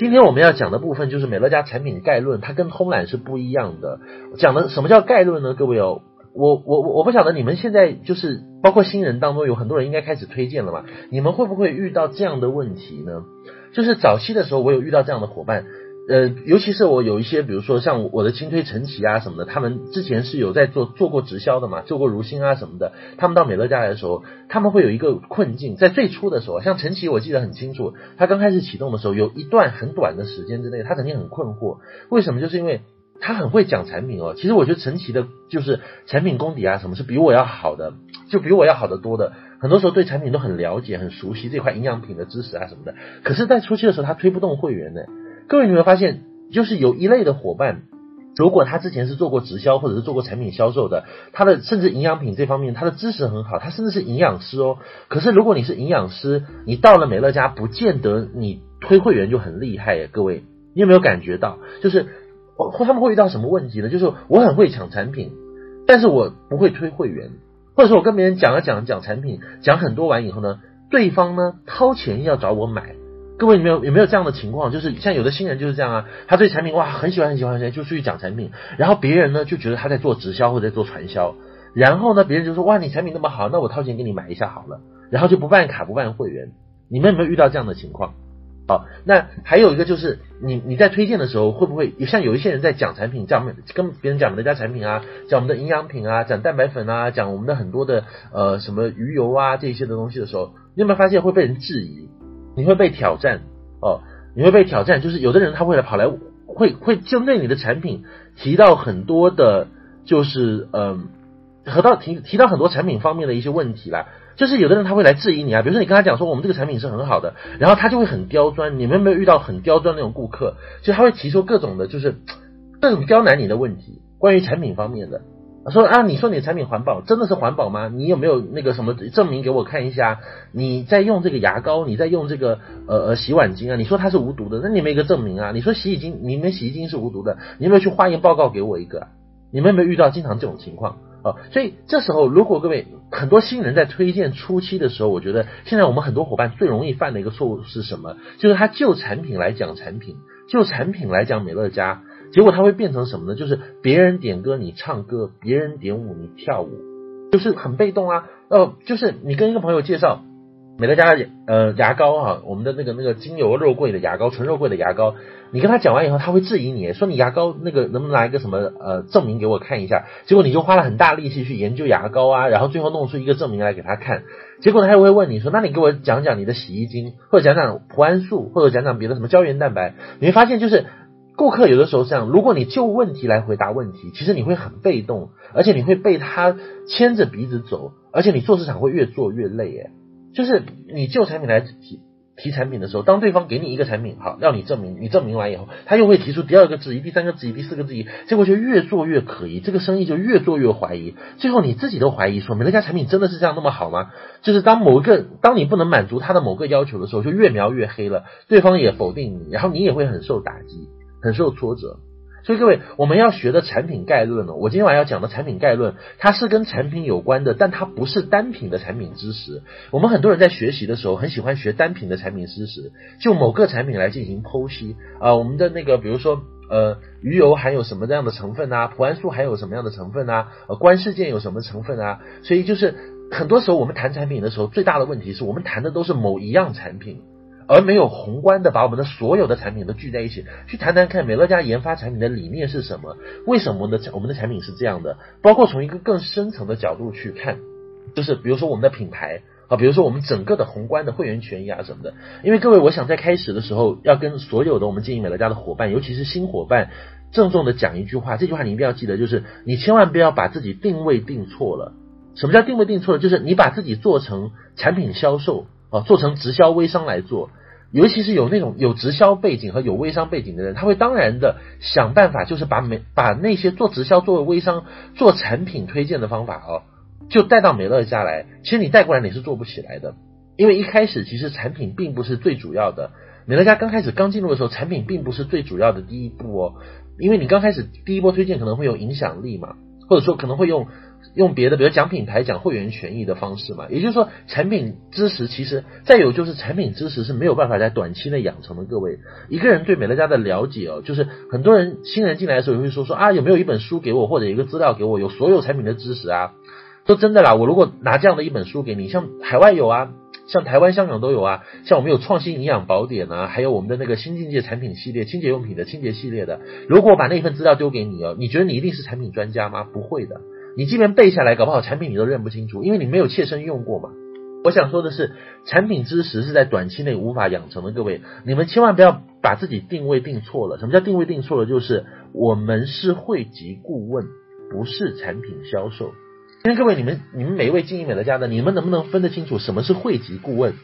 今天我们要讲的部分就是美乐家产品概论，它跟通览是不一样的。讲的什么叫概论呢？各位哦，我我我我不晓得你们现在就是包括新人当中有很多人应该开始推荐了嘛？你们会不会遇到这样的问题呢？就是早期的时候，我有遇到这样的伙伴。呃，尤其是我有一些，比如说像我的轻推陈琦啊什么的，他们之前是有在做做过直销的嘛，做过如新啊什么的。他们到美乐家来的时候，他们会有一个困境，在最初的时候，像陈琦我记得很清楚，他刚开始启动的时候，有一段很短的时间之内，他曾经很困惑，为什么？就是因为他很会讲产品哦。其实我觉得陈琦的就是产品功底啊，什么是比我要好的，就比我要好得多的。很多时候对产品都很了解、很熟悉这块营养品的知识啊什么的。可是，在初期的时候，他推不动会员呢。各位，你有没有发现，就是有一类的伙伴，如果他之前是做过直销或者是做过产品销售的，他的甚至营养品这方面他的知识很好，他甚至是营养师哦。可是如果你是营养师，你到了美乐家，不见得你推会员就很厉害耶。各位，你有没有感觉到，就是或他们会遇到什么问题呢？就是我很会抢产品，但是我不会推会员，或者说我跟别人讲了讲讲产品，讲很多完以后呢，对方呢掏钱要找我买。各位有没有有没有这样的情况？就是像有的新人就是这样啊，他对产品哇很喜欢很喜欢，很喜欢，就出去讲产品，然后别人呢就觉得他在做直销或者在做传销，然后呢别人就说哇你产品那么好，那我掏钱给你买一下好了，然后就不办卡不办会员。你们有没有遇到这样的情况？好，那还有一个就是你你在推荐的时候会不会像有一些人在讲产品，讲跟别人讲我们的家产品啊，讲我们的营养品啊，讲蛋白粉啊，讲我们的很多的呃什么鱼油啊这一些的东西的时候，你有没有发现会被人质疑？你会被挑战哦，你会被挑战，就是有的人他会来跑来，会会针对你的产品提到很多的，就是嗯，和到提提到很多产品方面的一些问题啦。就是有的人他会来质疑你啊，比如说你跟他讲说我们这个产品是很好的，然后他就会很刁钻。你们有没有遇到很刁钻那种顾客？就他会提出各种的，就是各种刁难你的问题，关于产品方面的。说啊，你说你的产品环保，真的是环保吗？你有没有那个什么证明给我看一下？你在用这个牙膏，你在用这个呃呃洗碗精啊？你说它是无毒的，那你没一个证明啊？你说洗衣精，你们洗衣精是无毒的，你有没有去化验报告给我一个？你们有没有遇到经常这种情况？哦，所以这时候如果各位很多新人在推荐初期的时候，我觉得现在我们很多伙伴最容易犯的一个错误是什么？就是他就产品来讲产品，就产品来讲美乐家。结果它会变成什么呢？就是别人点歌你唱歌，别人点舞你跳舞，就是很被动啊。呃，就是你跟一个朋友介绍美乐家呃牙膏啊，我们的那个那个精油肉桂的牙膏，纯肉桂的牙膏，你跟他讲完以后，他会质疑你说你牙膏那个能不能拿一个什么呃证明给我看一下？结果你就花了很大力气去研究牙膏啊，然后最后弄出一个证明来给他看。结果他又会问你说，那你给我讲讲你的洗衣精，或者讲讲葡胺素，或者讲讲别的什么胶原蛋白？你会发现就是。顾客有的时候这样，如果你就问题来回答问题，其实你会很被动，而且你会被他牵着鼻子走，而且你做市场会越做越累。哎，就是你就产品来提提产品的时候，当对方给你一个产品，好，要你证明，你证明完以后，他又会提出第二个质疑、第三个质疑、第四个质疑，结果就越做越可疑，这个生意就越做越怀疑，最后你自己都怀疑说，美乐家产品真的是这样那么好吗？就是当某一个当你不能满足他的某个要求的时候，就越描越黑了，对方也否定你，然后你也会很受打击。很受挫折，所以各位，我们要学的产品概论呢，我今天晚上要讲的产品概论，它是跟产品有关的，但它不是单品的产品知识。我们很多人在学习的时候，很喜欢学单品的产品知识，就某个产品来进行剖析啊、我们的那个，比如说，呃，鱼油含有什么样的成分啊？脯胺素含有什么样的成分啊？呃，观世健有什么成分啊？所以就是很多时候我们谈产品的时候，最大的问题是我们谈的都是某一样产品。而没有宏观的把我们的所有的产品都聚在一起去谈谈看，美乐家研发产品的理念是什么？为什么我们的我们的产品是这样的？包括从一个更深层的角度去看，就是比如说我们的品牌啊，比如说我们整个的宏观的会员权益啊什么的。因为各位，我想在开始的时候要跟所有的我们经营美乐家的伙伴，尤其是新伙伴，郑重的讲一句话，这句话你一定要记得，就是你千万不要把自己定位定错了。什么叫定位定错了？就是你把自己做成产品销售啊，做成直销微商来做。尤其是有那种有直销背景和有微商背景的人，他会当然的想办法，就是把美把那些做直销、做微商、做产品推荐的方法哦，就带到美乐家来。其实你带过来你是做不起来的，因为一开始其实产品并不是最主要的。美乐家刚开始刚进入的时候，产品并不是最主要的第一步哦，因为你刚开始第一波推荐可能会有影响力嘛，或者说可能会用用别的，比如讲品牌、讲会员权益的方式嘛。也就是说，产品知识其实再有就是产品知识是没有办法在短期内养成的。各位，一个人对美乐家的了解哦，就是很多人新人进来的时候也会说说啊，有没有一本书给我，或者一个资料给我，有所有产品的知识啊？说真的啦，我如果拿这样的一本书给你，像海外有啊。像台湾、香港都有啊，像我们有创新营养宝典啊，还有我们的那个新境界产品系列、清洁用品的清洁系列的。如果把那份资料丢给你哦，你觉得你一定是产品专家吗？不会的，你即便背下来，搞不好产品你都认不清楚，因为你没有切身用过嘛。我想说的是，产品知识是在短期内无法养成的。各位，你们千万不要把自己定位定错了。什么叫定位定错了？就是我们是汇集顾问，不是产品销售。今天各位，你们你们每一位经营美乐家的，你们能不能分得清楚什么是汇集顾问，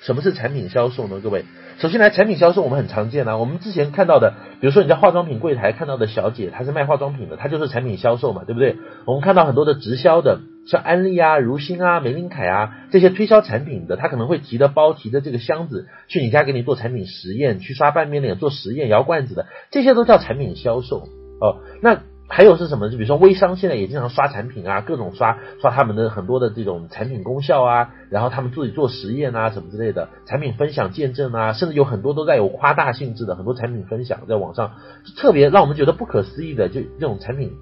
什么是产品销售呢？各位，首先来产品销售，我们很常见啊。我们之前看到的，比如说你在化妆品柜台看到的小姐，她是卖化妆品的，她就是产品销售嘛，对不对？我们看到很多的直销的，像安利啊、如新啊、玫琳凯啊这些推销产品的，他可能会提着包、提着这个箱子去你家给你做产品实验，去刷半边脸做实验、摇罐子的，这些都叫产品销售哦。那还有是什么？就比如说微商现在也经常刷产品啊，各种刷刷他们的很多的这种产品功效啊，然后他们自己做实验啊什么之类的，产品分享见证啊，甚至有很多都在有夸大性质的很多产品分享在网上，特别让我们觉得不可思议的，就这种产品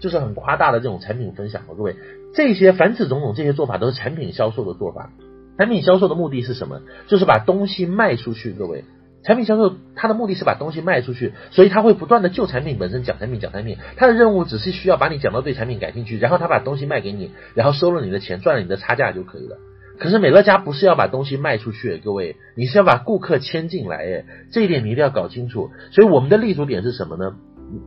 就是很夸大的这种产品分享啊。各位，这些凡此种种这些做法都是产品销售的做法。产品销售的目的是什么？就是把东西卖出去。各位。产品销售，它的目的是把东西卖出去，所以他会不断的就产品本身讲产品讲产品，他的任务只是需要把你讲到对产品感兴趣，然后他把东西卖给你，然后收了你的钱，赚了你的差价就可以了。可是美乐家不是要把东西卖出去，各位，你是要把顾客牵进来，诶，这一点你一定要搞清楚。所以我们的立足点是什么呢？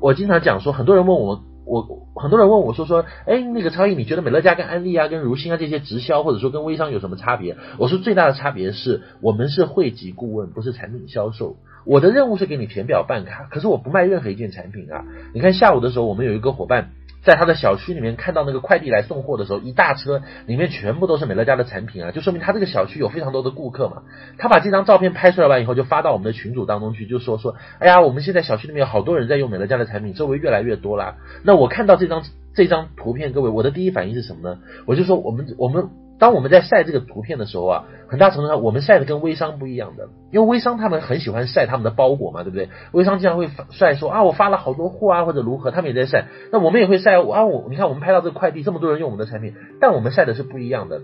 我经常讲说，很多人问我。我很多人问我说说，哎，那个超毅，你觉得美乐家跟安利啊、跟如新啊这些直销，或者说跟微商有什么差别？我说最大的差别是我们是汇集顾问，不是产品销售。我的任务是给你填表办卡，可是我不卖任何一件产品啊。你看下午的时候，我们有一个伙伴。在他的小区里面看到那个快递来送货的时候，一大车里面全部都是美乐家的产品啊，就说明他这个小区有非常多的顾客嘛。他把这张照片拍出来完以后，就发到我们的群组当中去，就说说，哎呀，我们现在小区里面有好多人在用美乐家的产品，周围越来越多啦。那我看到这张这张图片，各位，我的第一反应是什么呢？我就说，我们我们。当我们在晒这个图片的时候啊，很大程度上我们晒的跟微商不一样的，因为微商他们很喜欢晒他们的包裹嘛，对不对？微商经常会晒说啊，我发了好多货啊，或者如何，他们也在晒。那我们也会晒啊，我你看我们拍到这个快递，这么多人用我们的产品，但我们晒的是不一样的。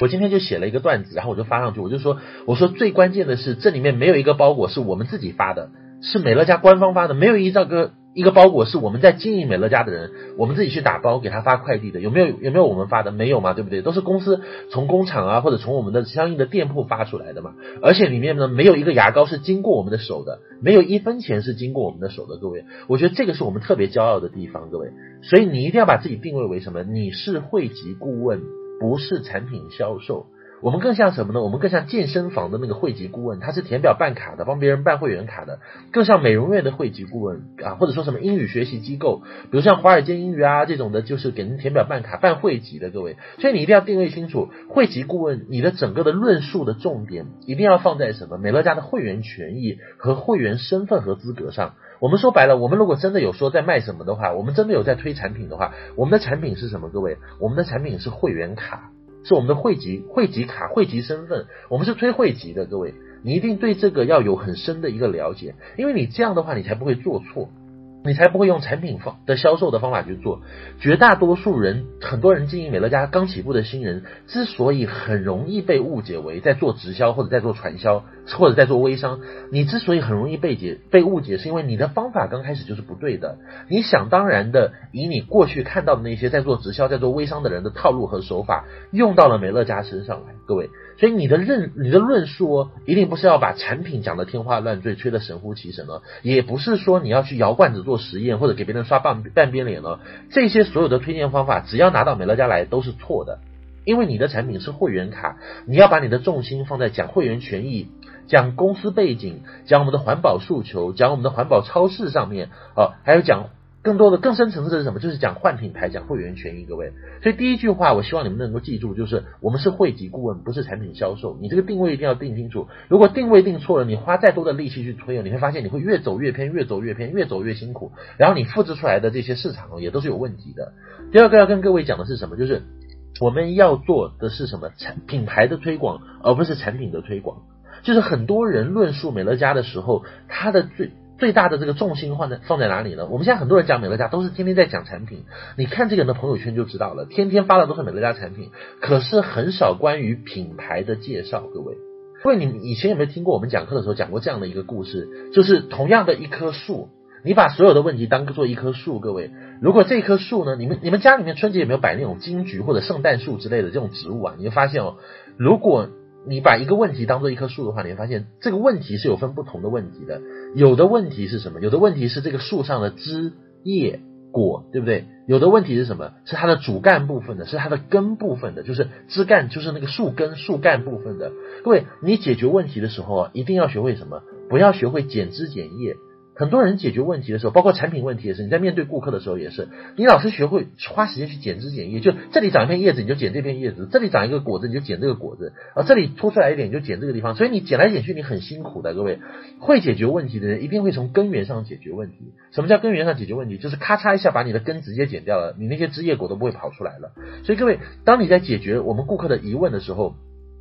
我今天就写了一个段子，然后我就发上去，我就说，我说最关键的是这里面没有一个包裹是我们自己发的，是美乐家官方发的，没有一个。一个包裹是我们在经营美乐家的人，我们自己去打包给他发快递的，有没有？有没有我们发的？没有嘛，对不对？都是公司从工厂啊，或者从我们的相应的店铺发出来的嘛。而且里面呢，没有一个牙膏是经过我们的手的，没有一分钱是经过我们的手的。各位，我觉得这个是我们特别骄傲的地方，各位。所以你一定要把自己定位为什么？你是会籍顾问，不是产品销售。我们更像什么呢？我们更像健身房的那个会籍顾问，他是填表办卡的，帮别人办会员卡的；更像美容院的会籍顾问啊，或者说什么英语学习机构，比如像华尔街英语啊这种的，就是给人填表办卡、办会籍的各位。所以你一定要定位清楚，会籍顾问，你的整个的论述的重点一定要放在什么？美乐家的会员权益和会员身份和资格上。我们说白了，我们如果真的有说在卖什么的话，我们真的有在推产品的话，我们的产品是什么？各位，我们的产品是会员卡。是我们的汇集汇集卡汇集身份，我们是推汇集的，各位，你一定对这个要有很深的一个了解，因为你这样的话，你才不会做错。你才不会用产品方的销售的方法去做。绝大多数人，很多人经营美乐家刚起步的新人，之所以很容易被误解为在做直销或者在做传销或者在做微商，你之所以很容易被解被误解，是因为你的方法刚开始就是不对的。你想当然的以你过去看到的那些在做直销、在做微商的人的套路和手法，用到了美乐家身上来，各位。所以你的认你的论述哦，一定不是要把产品讲得天花乱坠、吹得神乎其神了，也不是说你要去摇罐子做实验或者给别人刷半半边脸了。这些所有的推荐方法，只要拿到美乐家来都是错的，因为你的产品是会员卡，你要把你的重心放在讲会员权益、讲公司背景、讲我们的环保诉求、讲我们的环保超市上面哦，还有讲。更多的更深层次的是什么？就是讲换品牌，讲会员权益，各位。所以第一句话，我希望你们能够记住，就是我们是会籍顾问，不是产品销售。你这个定位一定要定清楚。如果定位定错了，你花再多的力气去推，你会发现你会越走越偏，越走越偏，越走越辛苦。然后你复制出来的这些市场也都是有问题的。第二个要跟各位讲的是什么？就是我们要做的是什么？产品牌的推广，而不是产品的推广。就是很多人论述美乐家的时候，他的最最大的这个重心放在放在哪里呢？我们现在很多人讲美乐家都是天天在讲产品，你看这个人的朋友圈就知道了，天天发的都是美乐家产品，可是很少关于品牌的介绍。各位，各位，你们以前有没有听过我们讲课的时候讲过这样的一个故事？就是同样的一棵树，你把所有的问题当做一棵树，各位，如果这棵树呢，你们你们家里面春节有没有摆那种金桔或者圣诞树之类的这种植物啊？你会发现哦，如果你把一个问题当做一棵树的话，你会发现这个问题是有分不同的问题的。有的问题是什么？有的问题是这个树上的枝叶果，对不对？有的问题是什么？是它的主干部分的，是它的根部分的，就是枝干，就是那个树根、树干部分的。各位，你解决问题的时候啊，一定要学会什么？不要学会剪枝剪叶。很多人解决问题的时候，包括产品问题也是，你在面对顾客的时候也是，你老是学会花时间去剪枝剪叶，就这里长一片叶子你就剪这片叶子，这里长一个果子你就剪这个果子，啊，这里凸出来一点你就剪这个地方，所以你剪来剪去你很辛苦的，各位，会解决问题的人一定会从根源上解决问题。什么叫根源上解决问题？就是咔嚓一下把你的根直接剪掉了，你那些枝叶果都不会跑出来了。所以各位，当你在解决我们顾客的疑问的时候，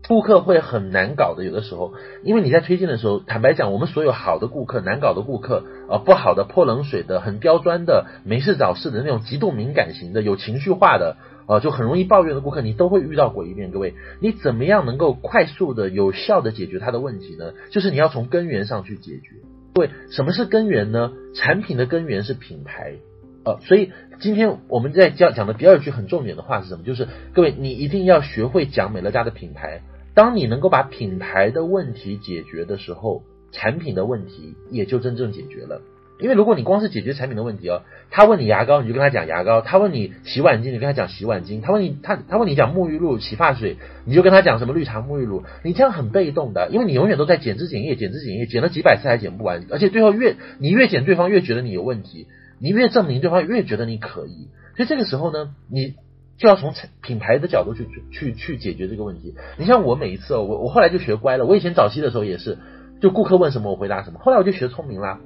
顾客会很难搞的，有的时候，因为你在推荐的时候，坦白讲，我们所有好的顾客、难搞的顾客，呃，不好的、泼冷水的、很刁钻的、没事找事的那种极度敏感型的、有情绪化的，呃，就很容易抱怨的顾客，你都会遇到过一遍。各位，你怎么样能够快速的、有效的解决他的问题呢？就是你要从根源上去解决。各位，什么是根源呢？产品的根源是品牌。呃，所以今天我们在讲讲的第二句很重点的话是什么？就是各位，你一定要学会讲美乐家的品牌。当你能够把品牌的问题解决的时候，产品的问题也就真正解决了。因为如果你光是解决产品的问题哦，他问你牙膏，你就跟他讲牙膏；他问你洗碗巾，你跟他讲洗碗巾；他问你他他问你讲沐浴露、洗发水，你就跟他讲什么绿茶沐浴露。你这样很被动的，因为你永远都在剪枝剪叶、剪枝剪叶，剪了几百次还剪不完，而且最后越你越剪，对方越觉得你有问题，你越证明对方越觉得你可疑。所以这个时候呢，你。就要从品牌的角度去去去解决这个问题。你像我每一次哦，我我后来就学乖了。我以前早期的时候也是，就顾客问什么我回答什么。后来我就学聪明了。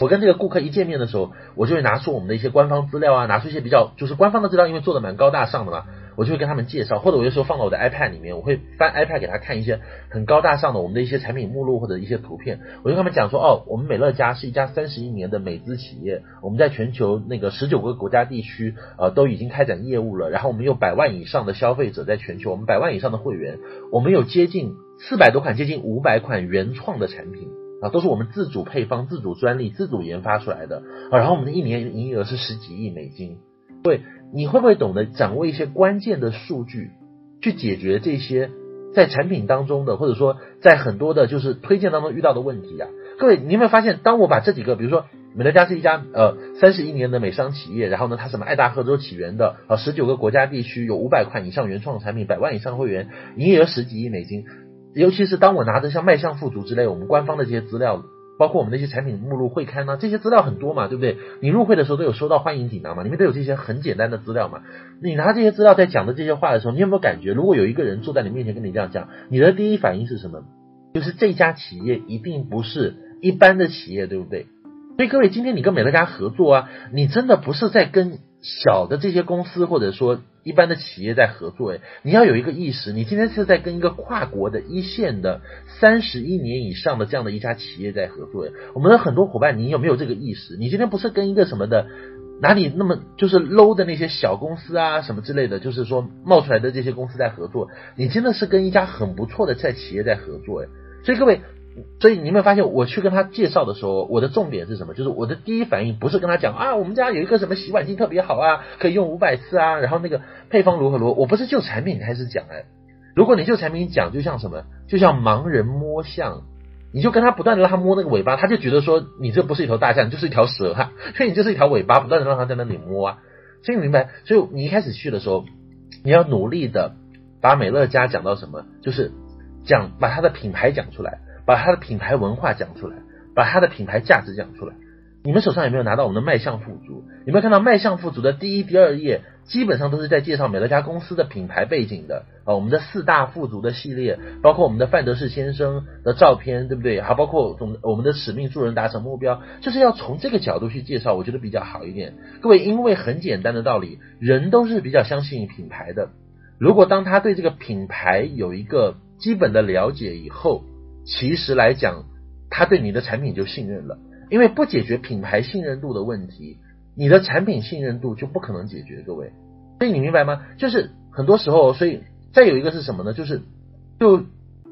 我跟这个顾客一见面的时候，我就会拿出我们的一些官方资料啊，拿出一些比较就是官方的资料，因为做的蛮高大上的嘛。我就会跟他们介绍，或者我有时候放到我的 iPad 里面，我会翻 iPad 给他看一些很高大上的我们的一些产品目录或者一些图片。我就跟他们讲说，哦，我们美乐家是一家三十一年的美资企业，我们在全球那个十九个国家地区呃都已经开展业务了，然后我们有百万以上的消费者在全球，我们百万以上的会员，我们有接近四百多款，接近五百款原创的产品啊，都是我们自主配方、自主专利、自主研发出来的啊，然后我们的一年营业额是十几亿美金，对。你会不会懂得掌握一些关键的数据，去解决这些在产品当中的，或者说在很多的就是推荐当中遇到的问题啊？各位，你有没有发现，当我把这几个，比如说美乐家是一家呃三十一年的美商企业，然后呢，它什么爱大贺州起源的啊，十九个国家地区有五百款以上原创产品，百万以上会员，营业额十几亿美金，尤其是当我拿着像迈向富足之类我们官方的这些资料。包括我们那些产品目录会刊呢，这些资料很多嘛，对不对？你入会的时候都有收到欢迎锦囊嘛，里面都有这些很简单的资料嘛。你拿这些资料在讲的这些话的时候，你有没有感觉，如果有一个人坐在你面前跟你这样讲，你的第一反应是什么？就是这家企业一定不是一般的企业，对不对？所以各位，今天你跟美乐家合作啊，你真的不是在跟小的这些公司或者说。一般的企业在合作，诶，你要有一个意识，你今天是在跟一个跨国的一线的三十一年以上的这样的一家企业在合作，诶，我们的很多伙伴，你有没有这个意识？你今天不是跟一个什么的哪里那么就是 low 的那些小公司啊什么之类的，就是说冒出来的这些公司在合作，你真的是跟一家很不错的在企业在合作，诶，所以各位。所以你有没有发现，我去跟他介绍的时候，我的重点是什么？就是我的第一反应不是跟他讲啊，我们家有一个什么洗碗机特别好啊，可以用五百次啊，然后那个配方如何如何。我不是就产品开始讲哎，如果你就产品讲，就像什么，就像盲人摸象，你就跟他不断的让他摸那个尾巴，他就觉得说你这不是一头大象，就是一条蛇哈，所以你就是一条尾巴，不断的让他在那里摸啊。所以你明白？所以你一开始去的时候，你要努力的把美乐家讲到什么，就是讲把他的品牌讲出来。把他的品牌文化讲出来，把他的品牌价值讲出来。你们手上有没有拿到我们的迈向富足？有没有看到迈向富足的第一、第二页，基本上都是在介绍美乐家公司的品牌背景的啊，我们的四大富足的系列，包括我们的范德士先生的照片，对不对？还包括我们我们的使命助人达成目标，就是要从这个角度去介绍，我觉得比较好一点。各位，因为很简单的道理，人都是比较相信品牌的。如果当他对这个品牌有一个基本的了解以后，其实来讲，他对你的产品就信任了。因为不解决品牌信任度的问题，你的产品信任度就不可能解决。各位，所以你明白吗？就是很多时候，所以再有一个是什么呢？就是就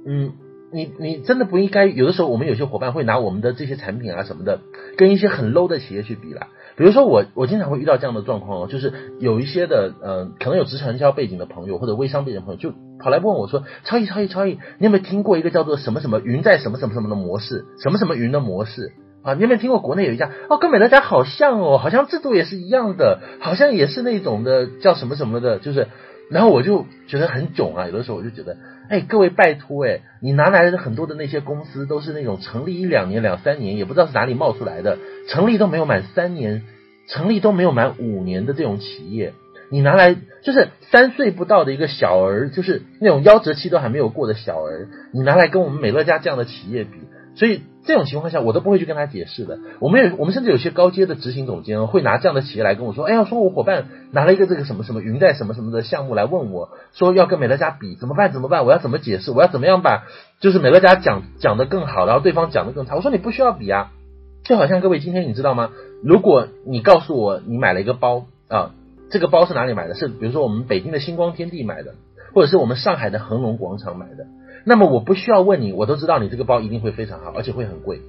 嗯，你你真的不应该有的时候，我们有些伙伴会拿我们的这些产品啊什么的，跟一些很 low 的企业去比啦。比如说我我经常会遇到这样的状况哦，就是有一些的呃，可能有职场营销背景的朋友或者微商背景的朋友，就跑来问我说：“超毅超毅超毅，你有没有听过一个叫做什么什么云在什么什么什么的模式，什么什么云的模式？”啊，你有没有听过国内有一家哦，跟美乐家好像哦，好像制度也是一样的，好像也是那种的叫什么什么的，就是，然后我就觉得很囧啊，有的时候我就觉得，哎，各位拜托，哎，你拿来的很多的那些公司都是那种成立一两年、两三年，也不知道是哪里冒出来的，成立都没有满三年，成立都没有满五年的这种企业，你拿来就是三岁不到的一个小儿，就是那种夭折期都还没有过的小儿，你拿来跟我们美乐家这样的企业比。所以这种情况下，我都不会去跟他解释的。我们有，我们甚至有些高阶的执行总监会拿这样的企业来跟我说：“哎呀，说我伙伴拿了一个这个什么什么云贷什么什么的项目来问我，说要跟美乐家比，怎么办？怎么办？我要怎么解释？我要怎么样把就是美乐家讲讲得更好，然后对方讲得更差？”我说：“你不需要比啊，就好像各位今天你知道吗？如果你告诉我你买了一个包啊，这个包是哪里买的？是比如说我们北京的星光天地买的，或者是我们上海的恒隆广场买的。”那么我不需要问你，我都知道你这个包一定会非常好，而且会很贵，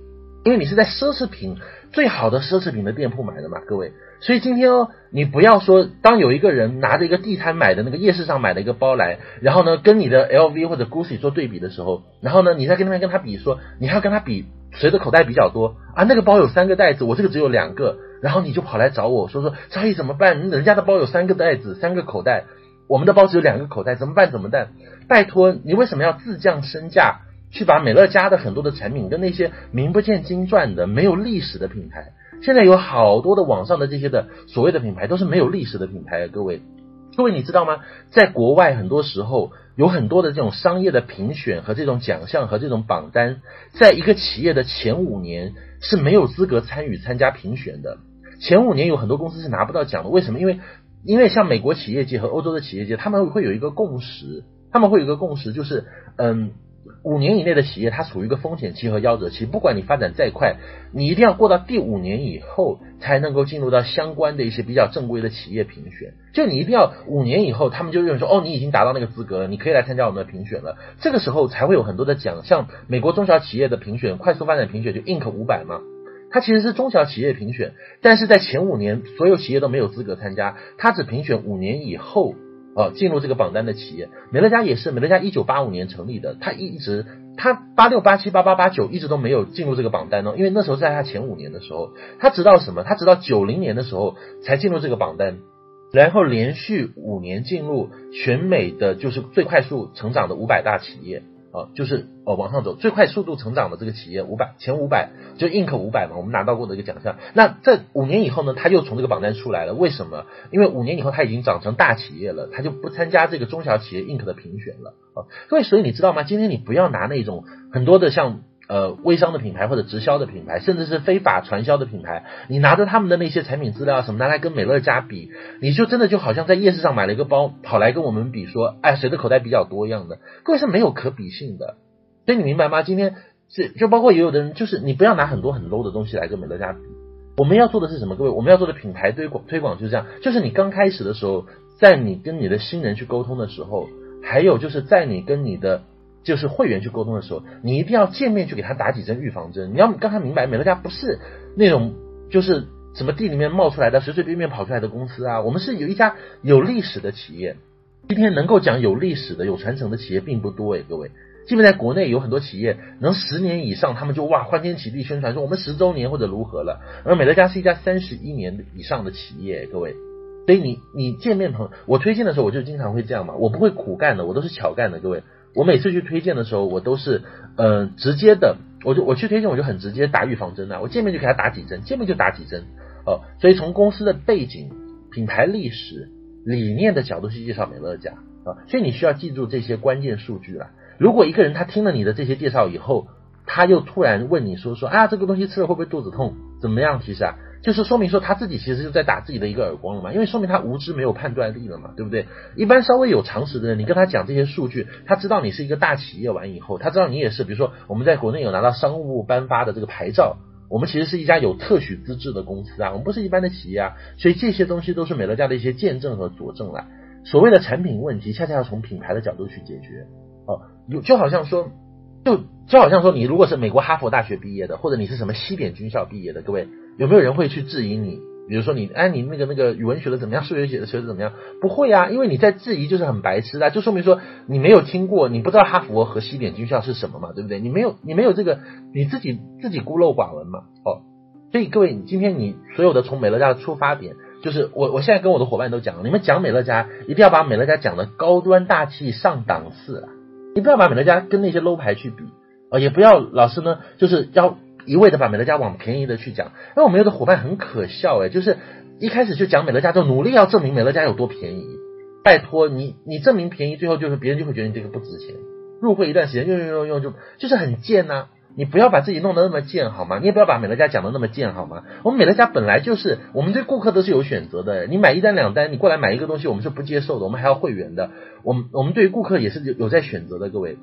因为你是在奢侈品最好的奢侈品的店铺买的嘛，各位。所以今天哦，你不要说，当有一个人拿着一个地摊买的那个夜市上买的一个包来，然后呢跟你的 LV 或者 Gucci 做对比的时候，然后呢你再跟他们跟他比说，你还要跟他比谁的口袋比较多啊？那个包有三个袋子，我这个只有两个，然后你就跑来找我说说，超毅怎么办？人家的包有三个袋子，三个口袋。我们的包只有两个口袋，怎么办？怎么办？拜托，你为什么要自降身价，去把美乐家的很多的产品跟那些名不见经传的、没有历史的品牌？现在有好多的网上的这些的所谓的品牌都是没有历史的品牌！各位，各位你知道吗？在国外很多时候有很多的这种商业的评选和这种奖项和这种榜单，在一个企业的前五年是没有资格参与参加评选的。前五年有很多公司是拿不到奖的，为什么？因为因为像美国企业界和欧洲的企业界，他们会有一个共识，他们会有一个共识，就是嗯，五年以内的企业它处于一个风险期和夭折期，不管你发展再快，你一定要过到第五年以后才能够进入到相关的一些比较正规的企业评选。就你一定要五年以后，他们就认为说，哦，你已经达到那个资格了，你可以来参加我们的评选了。这个时候才会有很多的奖，像美国中小企业的评选、快速发展评选，就 Inc 五百嘛。它其实是中小企业评选，但是在前五年所有企业都没有资格参加，它只评选五年以后呃进入这个榜单的企业。美乐家也是，美乐家一九八五年成立的，它一直它八六八七八八八九一直都没有进入这个榜单哦，因为那时候在它前五年的时候，它直到什么？它直到九零年的时候才进入这个榜单，然后连续五年进入全美的就是最快速成长的五百大企业。啊，就是呃往上走最快速度成长的这个企业五百前五百就 Inc 五百嘛，我们拿到过的一个奖项。那在五年以后呢，它又从这个榜单出来了。为什么？因为五年以后它已经长成大企业了，它就不参加这个中小企业 Inc 的评选了啊。各位，所以你知道吗？今天你不要拿那种很多的像。呃，微商的品牌或者直销的品牌，甚至是非法传销的品牌，你拿着他们的那些产品资料什么拿来跟美乐家比，你就真的就好像在夜市上买了一个包，跑来跟我们比说，哎，谁的口袋比较多一样的，各位是没有可比性的。所以你明白吗？今天是就包括也有的人，就是你不要拿很多很 low 的东西来跟美乐家比。我们要做的是什么？各位，我们要做的品牌推广推广就是这样，就是你刚开始的时候，在你跟你的新人去沟通的时候，还有就是在你跟你的。就是会员去沟通的时候，你一定要见面去给他打几针预防针。你要让他明白，美乐家不是那种就是什么地里面冒出来的、随随便便跑出来的公司啊。我们是有一家有历史的企业。今天能够讲有历史的、有传承的企业并不多诶，各位。基本在国内有很多企业能十年以上，他们就哇欢天喜地宣传说我们十周年或者如何了。而美乐家是一家三十一年以上的企业，各位。所以你你见面朋，我推荐的时候我就经常会这样嘛，我不会苦干的，我都是巧干的，各位。我每次去推荐的时候，我都是呃直接的我就我去推荐，我就很直接打预防针啊，我见面就给他打几针，见面就打几针哦。所以从公司的背景、品牌历史、理念的角度去介绍美乐家啊，所以你需要记住这些关键数据啦。如果一个人他听了你的这些介绍以后，他又突然问你说说啊，这个东西吃了会不会肚子痛？怎么样？其实啊。就是说明说他自己其实就在打自己的一个耳光了嘛，因为说明他无知没有判断力了嘛，对不对？一般稍微有常识的人，你跟他讲这些数据，他知道你是一个大企业完以后，他知道你也是，比如说我们在国内有拿到商务部颁发的这个牌照，我们其实是一家有特许资质的公司啊，我们不是一般的企业啊，所以这些东西都是美乐家的一些见证和佐证了。所谓的产品问题，恰恰要从品牌的角度去解决哦，有就好像说，就就好像说，你如果是美国哈佛大学毕业的，或者你是什么西点军校毕业的，各位。有没有人会去质疑你？比如说你，哎，你那个那个语文学的怎么样？数学写的学的怎么样？不会啊，因为你在质疑就是很白痴的，就说明说你没有听过，你不知道哈佛和西点军校是什么嘛，对不对？你没有，你没有这个，你自己自己孤陋寡闻嘛。哦，所以各位，今天你所有的从美乐家的出发点，就是我我现在跟我的伙伴都讲，你们讲美乐家一定要把美乐家讲的高端大气上档次啊，你不要把美乐家跟那些 low 牌去比啊，也不要老是呢就是要。一味的把美乐家往便宜的去讲，那我们有的伙伴很可笑诶，就是一开始就讲美乐家，就努力要证明美乐家有多便宜。拜托你，你证明便宜，最后就是别人就会觉得你这个不值钱。入会一段时间用用用用就就是很贱呐、你不要把自己弄得那么贱好吗？你也不要把美乐家讲得那么贱好吗？我们美乐家本来就是我们对顾客都是有选择的，你买一单两单，你过来买一个东西，我们是不接受的，我们还要会员的。我们我们对于顾客也是有有在选择的，各位。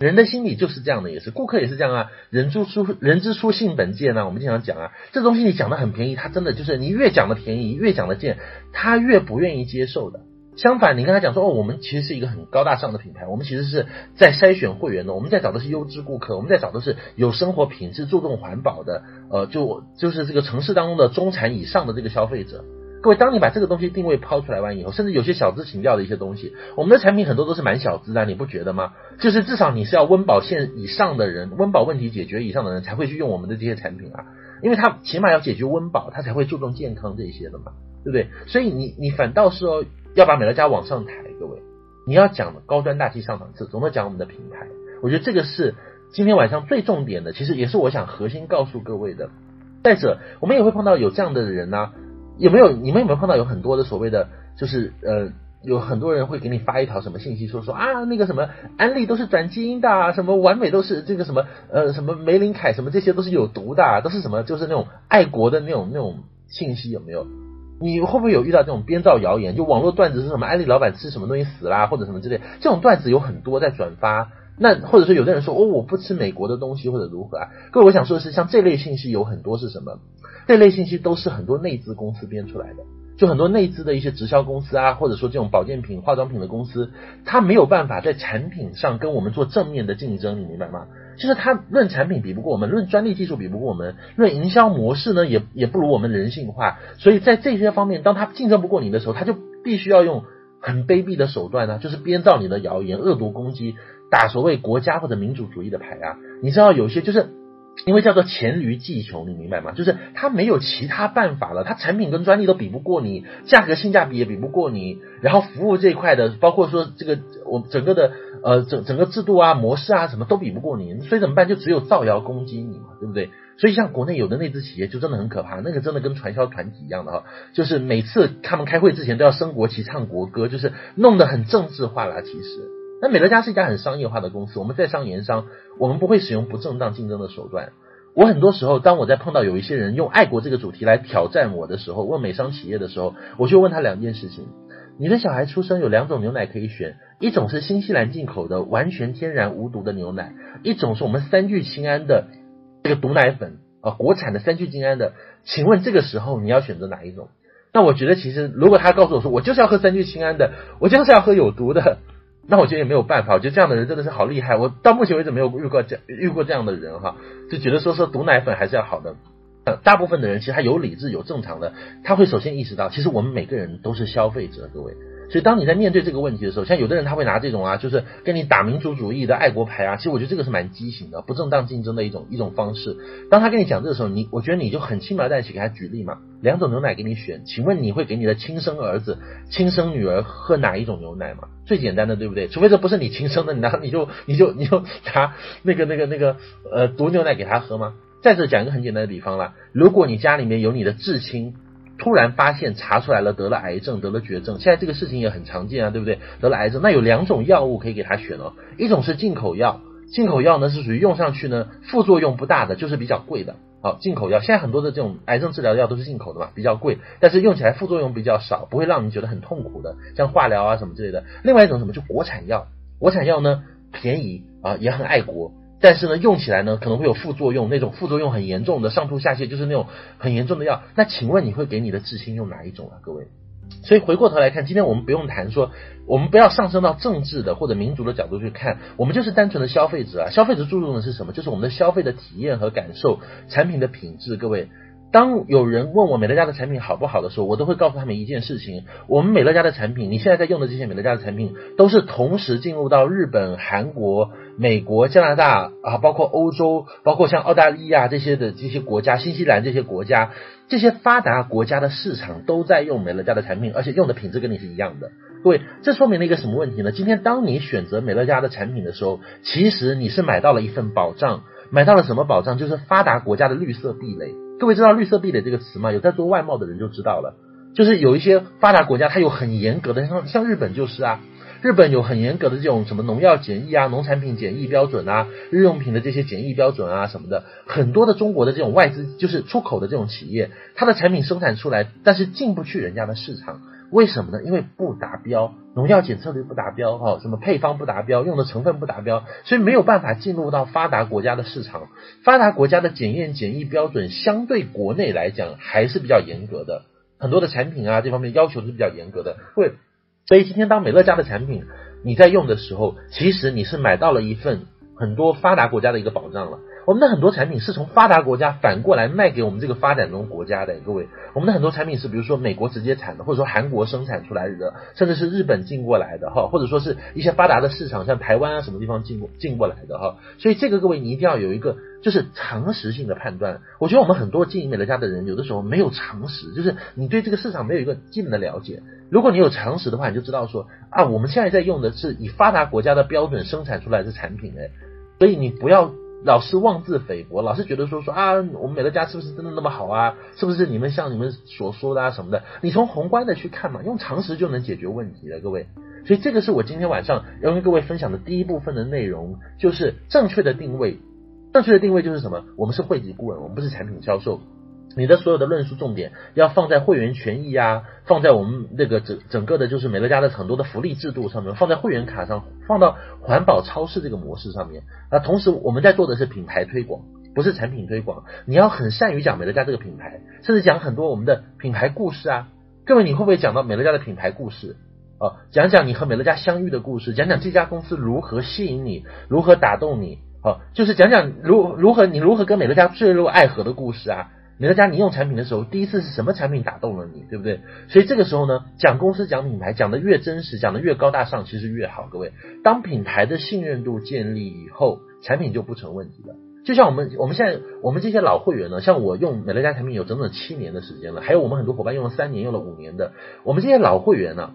人的心理就是这样的，也是顾客也是这样啊。人之初，人之初性本贱呢、啊。我们经常讲啊，这东西你讲的很便宜，他真的就是你越讲的便宜，越讲的贱，他越不愿意接受的。相反，你跟他讲说哦，我们其实是一个很高大上的品牌，我们其实是在筛选会员的，我们在找的是优质顾客，我们在找的是有生活品质、注重环保的，呃，就就是这个城市当中的中产以上的这个消费者。各位，当你把这个东西定位抛出来完以后，甚至有些小资情调的一些东西，我们的产品很多都是蛮小资的，你不觉得吗？就是至少你是要温饱线以上的人，温饱问题解决以上的人才会去用我们的这些产品啊，因为他起码要解决温饱，他才会注重健康这些的嘛，对不对？所以你你反倒是哦，要把美乐家往上抬，各位，你要讲高端大气上档次，总得讲我们的品牌。我觉得这个是今天晚上最重点的，其实也是我想核心告诉各位的。再者，我们也会碰到有这样的人呢、有没有你们有没有碰到有很多的所谓的就是呃有很多人会给你发一条什么信息说说啊那个什么安利都是转基因的啊，什么完美都是这个什么呃什么玫琳凯什么这些都是有毒的啊，都是什么就是那种爱国的那种那种信息有没有？你会不会有遇到这种编造谣言？就网络段子是什么安利老板吃什么东西死啦或者什么之类，这种段子有很多在转发。那或者说有的人说哦我不吃美国的东西或者如何啊？各位我想说的是像这类信息有很多是什么？这类信息都是很多内资公司编出来的，就很多内资的一些直销公司啊，或者说这种保健品、化妆品的公司，它没有办法在产品上跟我们做正面的竞争，你明白吗？就是它论产品比不过我们，论专利技术比不过我们，论营销模式呢也也不如我们人性化，所以在这些方面，当它竞争不过你的时候，它就必须要用很卑鄙的手段呢，就是编造你的谣言、恶毒攻击、打所谓国家或者民主主义的牌啊，你知道有些就是。因为叫做黔驴技穷，你明白吗？就是他没有其他办法了，他产品跟专利都比不过你，价格性价比也比不过你，然后服务这一块的，包括说这个我整个的呃整整个制度啊模式啊什么都比不过你，所以怎么办？就只有造谣攻击你嘛，对不对？所以像国内有的内资企业就真的很可怕，那个真的跟传销团体一样的哈，就是每次他们开会之前都要升国旗、唱国歌，就是弄得很政治化啦，其实。那美乐家是一家很商业化的公司，我们在商言商，我们不会使用不正当竞争的手段。我很多时候，当我在碰到有一些人用爱国这个主题来挑战我的时候，问美商企业的时候，我就问他两件事情：你的小孩出生有两种牛奶可以选，一种是新西兰进口的完全天然无毒的牛奶，一种是我们三聚氰胺的这个毒奶粉啊，国产的三聚氰胺的。请问这个时候你要选择哪一种？那我觉得其实如果他告诉我说我就是要喝三聚氰胺的，我就是要喝有毒的。那我觉得也没有办法，我觉得这样的人真的是好厉害。我到目前为止没有遇过这遇过这样的人哈，就觉得说说毒奶粉还是要好的。大部分的人其实他有理智有正常的，他会首先意识到，其实我们每个人都是消费者，各位，所以当你在面对这个问题的时候，像有的人他会拿这种啊，就是跟你打民族主义的爱国牌啊，其实我觉得这个是蛮畸形的，不正当竞争的一种一种方式。当他跟你讲这个时候，你我觉得你就很轻描淡写给他举例嘛，两种牛奶给你选，请问你会给你的亲生儿子、亲生女儿喝哪一种牛奶吗？最简单的，对不对？除非这不是你亲生的，你拿你就你就你就拿那个那个那个呃毒牛奶给他喝吗？再者讲一个很简单的比方啦，如果你家里面有你的至亲。突然发现查出来了，得了癌症，得了绝症。现在这个事情也很常见啊，对不对？得了癌症，那有两种药物可以给他选哦。一种是进口药，进口药呢是属于用上去呢副作用不大的，就是比较贵的。好，进口药现在很多的这种癌症治疗药都是进口的嘛，比较贵，但是用起来副作用比较少，不会让你觉得很痛苦的，像化疗啊什么之类的。另外一种什么，就国产药，国产药呢便宜啊，也很爱国。但是呢，用起来呢可能会有副作用，那种副作用很严重的上吐下泻，就是那种很严重的药。那请问你会给你的至亲用哪一种啊，各位？所以回过头来看，今天我们不用谈说，我们不要上升到政治的或者民族的角度去看，我们就是单纯的消费者啊。消费者注重的是什么？就是我们的消费的体验和感受，产品的品质，各位。当有人问我美乐家的产品好不好的时候，我都会告诉他们一件事情：我们美乐家的产品，你现在在用的这些美乐家的产品，都是同时进入到日本、韩国、美国、加拿大啊，包括欧洲，包括像澳大利亚这些的这些国家、新西兰这些国家，这些发达国家的市场都在用美乐家的产品，而且用的品质跟你是一样的。各位，这说明了一个什么问题呢？今天当你选择美乐家的产品的时候，其实你是买到了一份保障，买到了什么保障？就是发达国家的绿色壁垒。各位知道绿色壁垒这个词吗？有在做外贸的人就知道了，就是有一些发达国家，它有很严格的，像像日本就是啊，日本有很严格的这种什么农药检疫啊、农产品检疫标准啊、日用品的这些检疫标准啊什么的，很多的中国的这种外资就是出口的这种企业，它的产品生产出来，但是进不去人家的市场。为什么呢？因为不达标，农药检测率不达标，哈，什么配方不达标，用的成分不达标，所以没有办法进入到发达国家的市场。发达国家的检验检疫标准相对国内来讲还是比较严格的，很多的产品啊这方面要求是比较严格的。会，所以今天当美乐家的产品你在用的时候，其实你是买到了一份很多发达国家的一个保障了。我们的很多产品是从发达国家反过来卖给我们这个发展中国家的，各位，我们的很多产品是比如说美国直接产的，或者说韩国生产出来的，甚至是日本进过来的哈，或者说是一些发达的市场，像台湾啊什么地方进过进过来的哈。所以这个各位你一定要有一个就是常识性的判断。我觉得我们很多经营美乐家的人有的时候没有常识，就是你对这个市场没有一个基本的了解。如果你有常识的话，你就知道说啊，我们现在在用的是以发达国家的标准生产出来的产品哎，所以你不要。老是妄自菲薄，老是觉得说说啊，我们美乐家是不是真的那么好啊？是不是你们像你们所说的啊什么的？你从宏观的去看嘛，用常识就能解决问题了，各位。所以这个是我今天晚上要跟各位分享的第一部分的内容，就是正确的定位。正确的定位就是什么？我们是汇集顾问，我们不是产品销售。你的所有的论述重点要放在会员权益啊，放在我们那个整整个的，就是美乐家的很多的福利制度上面，放在会员卡上，放到环保超市这个模式上面。那同时我们在做的是品牌推广，不是产品推广。你要很善于讲美乐家这个品牌，甚至讲很多我们的品牌故事啊。各位，你会不会讲到美乐家的品牌故事啊？讲讲你和美乐家相遇的故事，讲讲这家公司如何吸引你，如何打动你，啊，就是讲讲如如何你如何跟美乐家坠入爱河的故事啊。美乐家，你用产品的时候，第一次是什么产品打动了你，对不对？所以这个时候呢，讲公司、讲品牌，讲得越真实，讲得越高大上，其实越好。各位，当品牌的信任度建立以后，产品就不成问题了。就像我们我们现在我们这些老会员呢，像我用美乐家产品有整整七年的时间了，还有我们很多伙伴用了三年、用了五年的，我们这些老会员呢，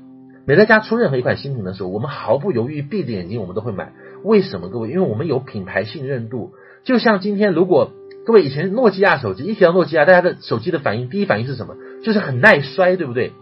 美乐家出任何一款新品的时候，我们毫不犹豫，闭着眼睛我们都会买。为什么？各位，因为我们有品牌信任度。就像今天如果。各位，以前诺基亚手机一提到诺基亚，大家的手机的反应，第一反应是什么？就是很耐摔，对不对？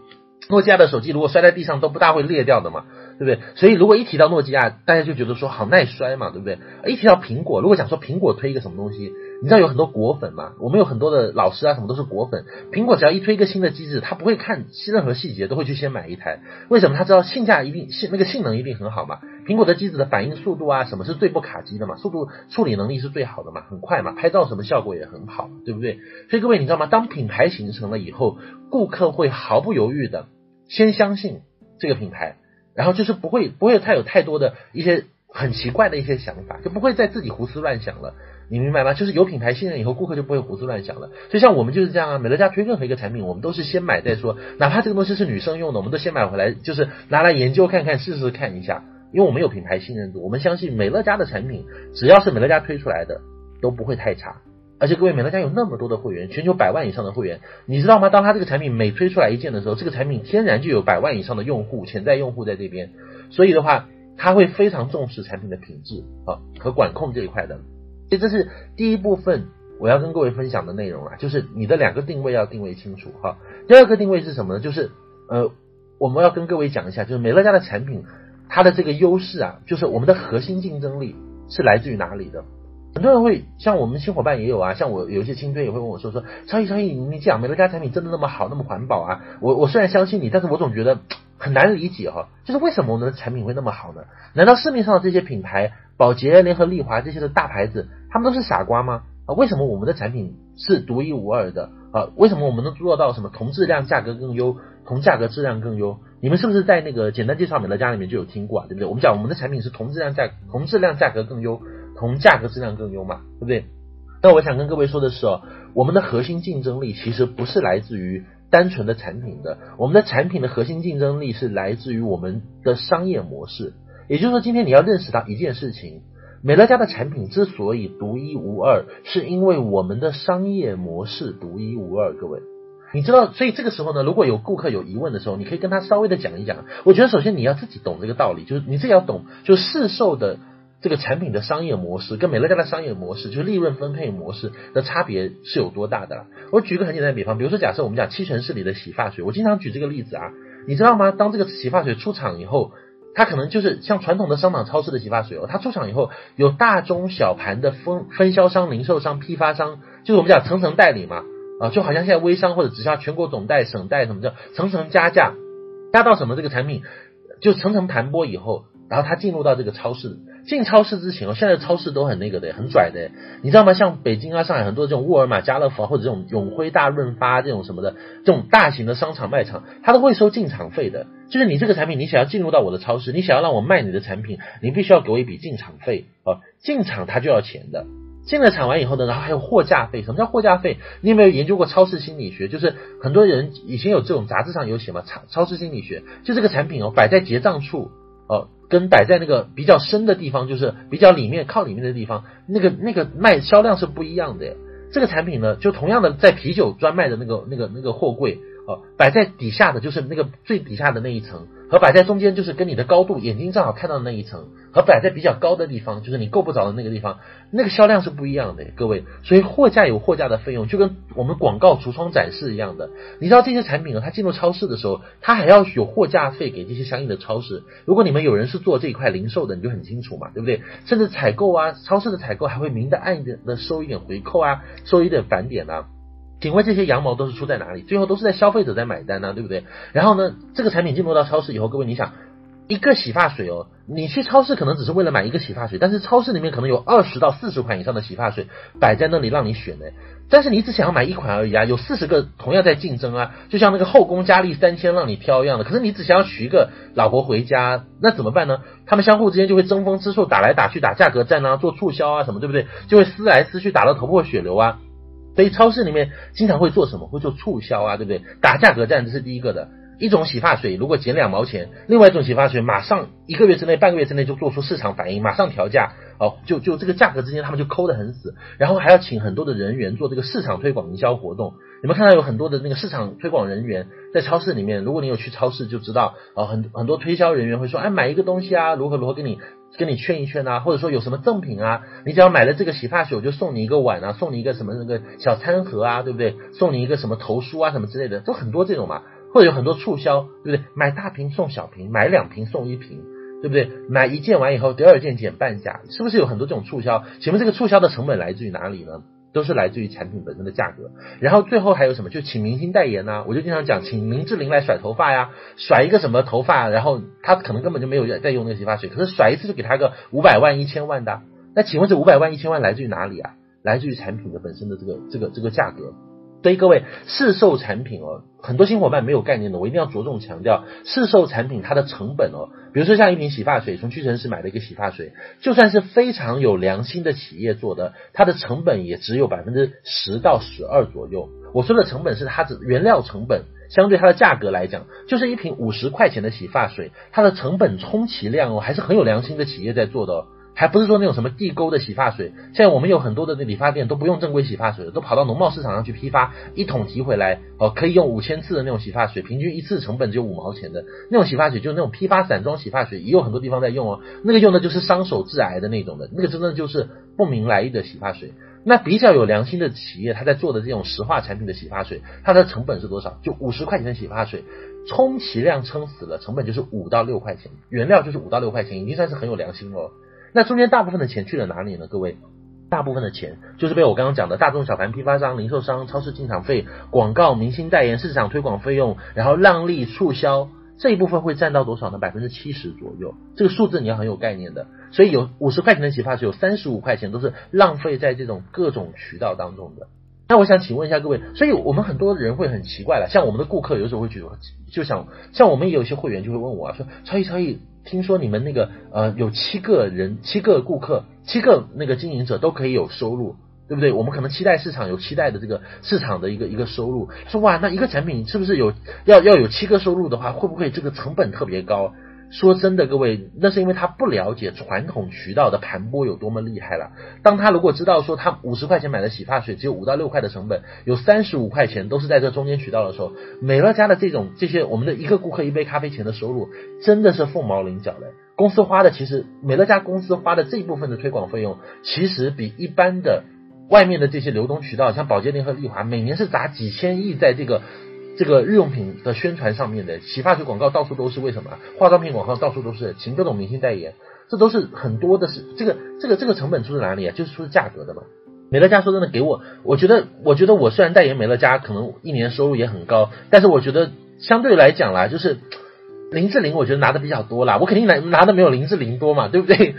诺基亚的手机如果摔在地上都不大会裂掉的嘛，对不对？所以如果一提到诺基亚，大家就觉得说好耐摔嘛，对不对？一提到苹果，如果讲说苹果推一个什么东西。你知道有很多果粉嘛？我们有很多的老师啊，什么都是果粉。苹果只要一推一个新的机子，他不会看任何细节，都会去先买一台。为什么？他知道性价一定性那个性能一定很好嘛。苹果的机子的反应速度啊，什么是最不卡机的嘛？速度处理能力是最好的嘛，很快嘛，拍照什么效果也很好，对不对？所以各位你知道吗？当品牌形成了以后，顾客会毫不犹豫的先相信这个品牌，然后就是不会不会太有太多的一些。很奇怪的一些想法，就不会再自己胡思乱想了。你明白吗？就是有品牌信任以后，顾客就不会胡思乱想了。所以像我们就是这样啊，美乐家推任何一个产品，我们都是先买再说，哪怕这个东西是女生用的，我们都先买回来，就是拿来研究看看，试试看一下。因为我们有品牌信任度，我们相信美乐家的产品，只要是美乐家推出来的，都不会太差。而且各位，美乐家有那么多的会员，全球百万以上的会员，你知道吗？当他这个产品每推出来一件的时候，这个产品天然就有百万以上的用户，潜在用户在这边，所以的话，他会非常重视产品的品质啊和管控这一块的。所以这是第一部分我要跟各位分享的内容啊，就是你的两个定位要定位清楚哈。第二个定位是什么呢？就是呃，我们要跟各位讲一下，就是美乐家的产品它的这个优势啊，就是我们的核心竞争力是来自于哪里的？很多人会像我们新伙伴也有啊，像我有一些亲推也会问我说说，超毅超毅，你讲美乐家产品真的那么好，那么环保啊？我我虽然相信你，但是我总觉得很难理解哈，就是为什么我们的产品会那么好呢？难道市面上的这些品牌，宝洁、联合利华这些的大牌子？他们都是傻瓜吗？啊，为什么我们的产品是独一无二的？啊，为什么我们能做到什么同质量价格更优，同价格质量更优？你们是不是在那个简单介绍美乐家里面就有听过啊？对不对？我们讲我们的产品是同质量价同质量价格更优，同价格质量更优嘛，对不对？那我想跟各位说的是哦，我们的核心竞争力其实不是来自于单纯的产品的，我们的产品的核心竞争力是来自于我们的商业模式。也就是说，今天你要认识到一件事情。美乐家的产品之所以独一无二，是因为我们的商业模式独一无二。各位，你知道，所以这个时候呢，如果有顾客有疑问的时候，你可以跟他稍微的讲一讲。我觉得首先你要自己懂这个道理，就是你自己要懂，就是市售的这个产品的商业模式跟美乐家的商业模式，就是利润分配模式的差别是有多大的啦。我举个很简单的比方，比如说假设我们讲屈臣氏里的洗发水，我经常举这个例子啊，你知道吗？当这个洗发水出厂以后。它可能就是像传统的商场超市的洗发水哦，它出厂以后有大中小盘的分分销商、零售商、批发商，就是我们讲层层代理嘛，啊，就好像现在微商或者直销全国总代、省代什么叫层层加价，加到什么这个产品就层层盘剥以后，然后他进入到这个超市。进超市之前哦，现在超市都很那个的，很拽的，你知道吗？像北京啊、上海很多这种沃尔玛、家乐福啊，或者这种永辉大润发这种什么的这种大型的商场卖场，它都会收进场费的。就是你这个产品，你想要进入到我的超市，你想要让我卖你的产品，你必须要给我一笔进场费啊。进场它就要钱的。进了场完以后呢，然后还有货架费。什么叫货架费？你有没有研究过超市心理学？就是很多人以前有这种杂志上有写嘛，超超市心理学，就这个产品哦，摆在结账处哦。跟摆在那个比较深的地方，就是比较里面靠里面的地方，那个那个卖销量是不一样的。这个产品呢，就同样的在啤酒专卖的那个那个那个货柜哦，摆在底下的就是那个最底下的那一层。和摆在中间就是跟你的高度眼睛正好看到的那一层，和摆在比较高的地方就是你够不着的那个地方，那个销量是不一样的，各位。所以货架有货架的费用，就跟我们广告橱窗展示一样的。你知道这些产品呢，它进入超市的时候，它还要有货架费给这些相应的超市。如果你们有人是做这一块零售的，你就很清楚嘛，对不对？甚至采购啊，超市的采购还会明的暗一点的收一点回扣啊，收一点返点啊。请问这些羊毛都是出在哪里？最后都是在消费者在买单呢、对不对？然后呢，这个产品进入到超市以后，各位你想，一个洗发水哦，你去超市可能只是为了买一个洗发水，但是超市里面可能有二十到四十款以上的洗发水摆在那里让你选呢，但是你只想要买一款而已啊，有四十个同样在竞争啊，就像那个后宫佳丽三千让你挑一样的，可是你只想要娶一个老婆回家，那怎么办呢？他们相互之间就会争风吃醋，打来打去，打价格战啊，做促销啊什么，对不对？就会撕来撕去，打得头破血流啊。所以超市里面经常会做什么？会做促销啊，对不对？打价格战，这是第一个的。一种洗发水如果减两毛钱，另外一种洗发水马上一个月之内、半个月之内就做出市场反应，马上调价。哦，就就这个价格之间他们就抠得很死，然后还要请很多的人员做这个市场推广营销活动。你们看到有很多的那个市场推广人员在超市里面，如果你有去超市就知道，哦，很很多推销人员会说，哎，买一个东西啊，如何如何给你。跟你劝一劝啊，或者说有什么赠品啊，你只要买了这个洗发水，我就送你一个碗啊，送你一个什么那个小餐盒啊，对不对？送你一个什么头梳啊，什么之类的，都很多这种嘛。或者有很多促销，对不对？买大瓶送小瓶，买两瓶送一瓶，对不对？买一件完以后，第二件减半价，是不是有很多这种促销？请问这个促销的成本来自于哪里呢？都是来自于产品本身的价格，然后最后还有什么？就请明星代言呢、我就经常讲，请林志玲来甩头发呀，甩一个什么头发，然后他可能根本就没有在用那个洗发水，可是甩一次就给他个五百万、一千万的，那请问这五百万、一千万来自于哪里啊？来自于产品的本身的这个这个这个价格。所以各位，市售产品哦，很多新伙伴没有概念的，我一定要着重强调，市售产品它的成本哦，比如说像一瓶洗发水，从屈臣氏买的一个洗发水，就算是非常有良心的企业做的，它的成本也只有百分之十到十二左右。我说的成本是它的原料成本，相对它的价格来讲，就是一瓶五十块钱的洗发水，它的成本充其量哦，还是很有良心的企业在做的哦。还不是说那种什么地沟的洗发水，现在我们有很多的那理发店都不用正规洗发水了，都跑到农贸市场上去批发，一桶提回来，哦，可以用五千次的那种洗发水，平均一次成本只有五毛钱的那种洗发水，就是那种批发散装洗发水，也有很多地方在用哦。那个用的就是伤手致癌的那种的，那个真的就是不明来意的洗发水。那比较有良心的企业，他在做的这种石化产品的洗发水，它的成本是多少？就五十块钱的洗发水，充其量撑死了，成本就是五到六块钱，原料就是五到六块钱，已经算是很有良心了。那中间大部分的钱去了哪里呢？各位，大部分的钱就是被我刚刚讲的大众小盘批发商、零售商、超市进场费、广告、明星代言、市场推广费用，然后让利促销这一部分会占到多少呢？百分之七十左右。这个数字你要很有概念的。所以有五十块钱的洗发水，有三十五块钱都是浪费在这种各种渠道当中的。那我想请问一下各位，所以我们很多人会很奇怪了，像我们的顾客有时候会觉得，就想像我们有些会员就会问我啊，说超毅超毅。听说你们那个呃有七个人，七个顾客，七个那个经营者都可以有收入，对不对？我们可能期待市场有期待的这个市场的一个一个收入。说哇，那一个产品是不是有要要有七个收入的话，会不会这个成本特别高？说真的，各位，那是因为他不了解传统渠道的盘剥有多么厉害了。当他如果知道说他五十块钱买的洗发水只有五到六块的成本，有三十五块钱都是在这中间渠道的时候，美乐家的这种这些我们的一个顾客一杯咖啡钱的收入真的是凤毛麟角的。公司花的其实美乐家公司花的这一部分的推广费用，其实比一般的外面的这些流通渠道，像宝洁联合利华，每年是砸几千亿在这个。这个日用品的宣传上面的洗发水广告到处都是，为什么？化妆品广告到处都是，请各种明星代言，这都是很多的是这个这个这个成本出自哪里啊？就是出自价格的嘛。美乐家说真的给我，我觉得我觉得我虽然代言美乐家，可能一年收入也很高，但是我觉得相对来讲啦，就是林志玲我觉得拿的比较多啦，我肯定拿拿的没有林志玲多嘛，对不对？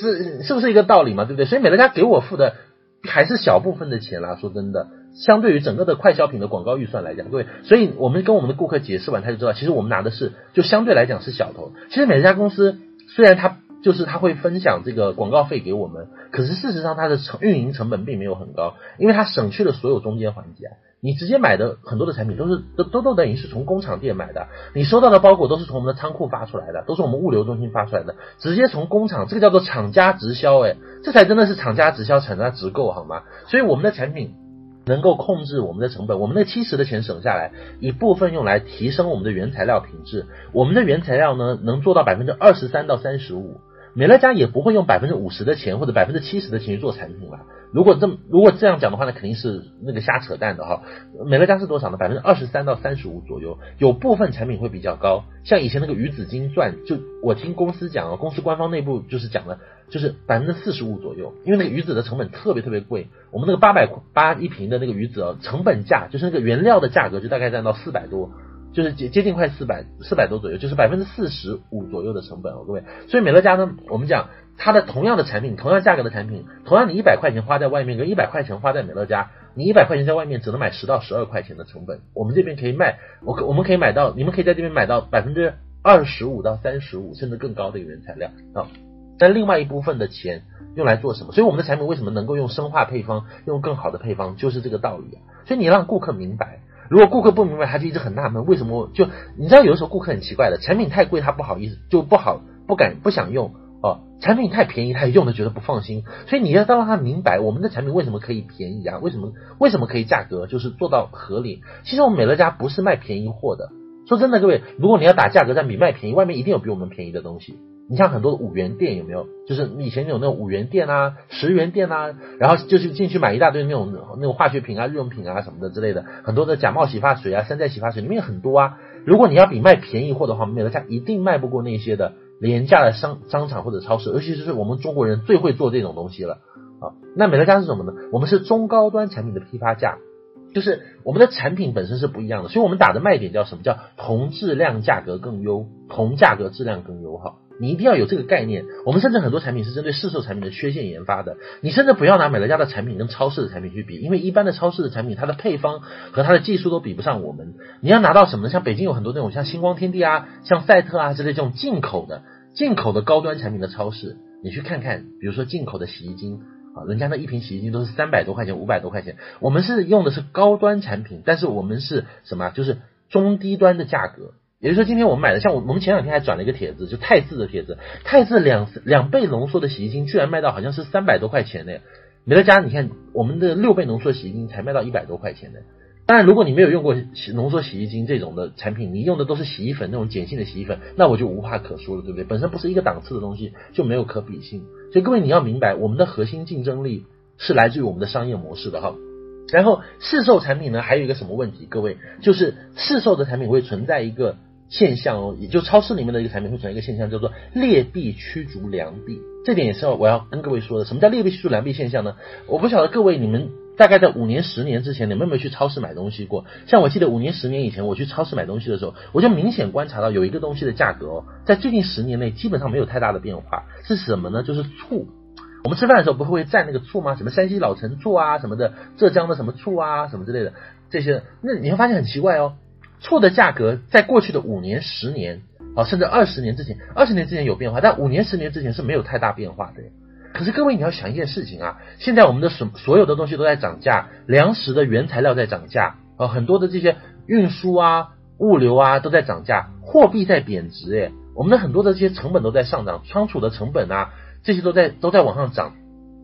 是是不是一个道理嘛？对不对？所以美乐家给我付的还是小部分的钱啦，说真的。相对于整个的快消品的广告预算来讲，各位，所以我们跟我们的顾客解释完，他就知道，其实我们拿的是就相对来讲是小头。其实美乐家公司虽然它就是它会分享这个广告费给我们，可是事实上它的成运营成本并没有很高，因为它省去了所有中间环节。你直接买的很多的产品都是都都都等于是从工厂店买的，你收到的包裹都是从我们的仓库发出来的，都是我们物流中心发出来的，直接从工厂，这个叫做厂家直销，诶，这才真的是厂家直销，厂家直购，好吗？所以我们的产品。能够控制我们的成本，我们那七十的钱省下来，一部分用来提升我们的原材料品质。我们的原材料呢，能做到百分之二十三到三十五。美乐家也不会用百分之五十的钱或者百分之七十的钱去做产品了。如果这么如果这样讲的话那，肯定是那个瞎扯淡的哈。美乐家是多少呢？百分之二十三到三十五左右。有部分产品会比较高，像以前那个鱼子精钻，就我听公司讲啊，公司官方内部就是讲的，就是百分之四十五左右。因为那个鱼子的成本特别特别贵，我们那个八百八一瓶的那个鱼子啊，成本价就是那个原料的价格就大概占到四百多。就是接接近快四百四百多左右，就是百分之四十五左右的成本哦，各位。所以美乐家呢，我们讲它的同样的产品，同样价格的产品，同样你一百块钱花在外面，跟一百块钱花在美乐家，你一百块钱在外面只能买十到十二块钱的成本，我们这边可以卖，我可我们可以买到，你们可以在这边买到百分之二十五到三十五，甚至更高的一个原材料啊。但另外一部分的钱用来做什么？所以我们的产品为什么能够用生化配方，用更好的配方，就是这个道理啊。所以你让顾客明白。如果顾客不明白，他就一直很纳闷，为什么就你知道有的时候顾客很奇怪的，产品太贵他不好意思，就不好不敢不想用哦，产品太便宜他也用的觉得不放心，所以你要让他明白我们的产品为什么可以便宜啊，为什么为什么可以价格就是做到合理。其实我们美乐家不是卖便宜货的，说真的各位，如果你要打价格战比卖便宜，外面一定有比我们便宜的东西。你像很多的五元店有没有？就是以前有那种五元店啊、十元店啊，然后就是进去买一大堆那种那种化学品啊、日用品啊什么的之类的，很多的假冒洗发水啊、山寨洗发水里面很多啊。如果你要比卖便宜货的话，美乐家一定卖不过那些的廉价的商商场或者超市，尤其是我们中国人最会做这种东西了啊。那美乐家是什么呢？我们是中高端产品的批发价，就是我们的产品本身是不一样的，所以我们打的卖点叫什么？叫同质量价格更优，同价格质量更优哈。你一定要有这个概念。我们甚至很多产品是针对市售产品的缺陷研发的。你甚至不要拿美乐家的产品跟超市的产品去比，因为一般的超市的产品，它的配方和它的技术都比不上我们。你要拿到什么？像北京有很多那种像星光天地啊、像赛特啊之类这种进口的、进口的高端产品的超市，你去看看，比如说进口的洗衣精啊，人家那一瓶洗衣精都是三百多块钱、五百多块钱，我们是用的是高端产品，但是我们是什么？就是中低端的价格。也就是说，今天我们买的，像我我们前两天还转了一个帖子，就汰渍的帖子，汰渍两两倍浓缩的洗衣精，居然卖到好像是三百多块钱呢。美乐家，你看我们的六倍浓缩洗衣精才卖到一百多块钱呢。当然，如果你没有用过洗浓缩洗衣精这种的产品，你用的都是洗衣粉那种碱性的洗衣粉，那我就无话可说了，对不对？本身不是一个档次的东西，就没有可比性。所以各位你要明白，我们的核心竞争力是来自于我们的商业模式的哈。然后市售产品呢，还有一个什么问题？各位，就是市售的产品会存在一个。现象哦，也就超市里面的一个产品会存在一个现象，叫做劣币驱逐良币。这点也是我要跟各位说的。什么叫劣币驱逐良币现象呢？我不晓得各位你们大概在五年、十年之前，你们有没有去超市买东西过？像我记得五年、十年以前，我去超市买东西的时候，我就明显观察到有一个东西的价格哦，在最近十年内基本上没有太大的变化。是什么呢？就是醋。我们吃饭的时候不会蘸那个醋吗？什么山西老陈醋啊，什么的，浙江的什么醋啊，什么之类的这些，那你会发现很奇怪哦。醋的价格在过去的五年、十年啊，甚至二十年之前，二十年之前有变化，但五年、十年之前是没有太大变化的。可是各位，你要想一件事情啊，现在我们的所所有的东西都在涨价，粮食的原材料在涨价啊，很多的这些运输啊、物流啊都在涨价，货币在贬值，诶，我们的很多的这些成本都在上涨，仓储的成本啊，这些都在都在往上涨。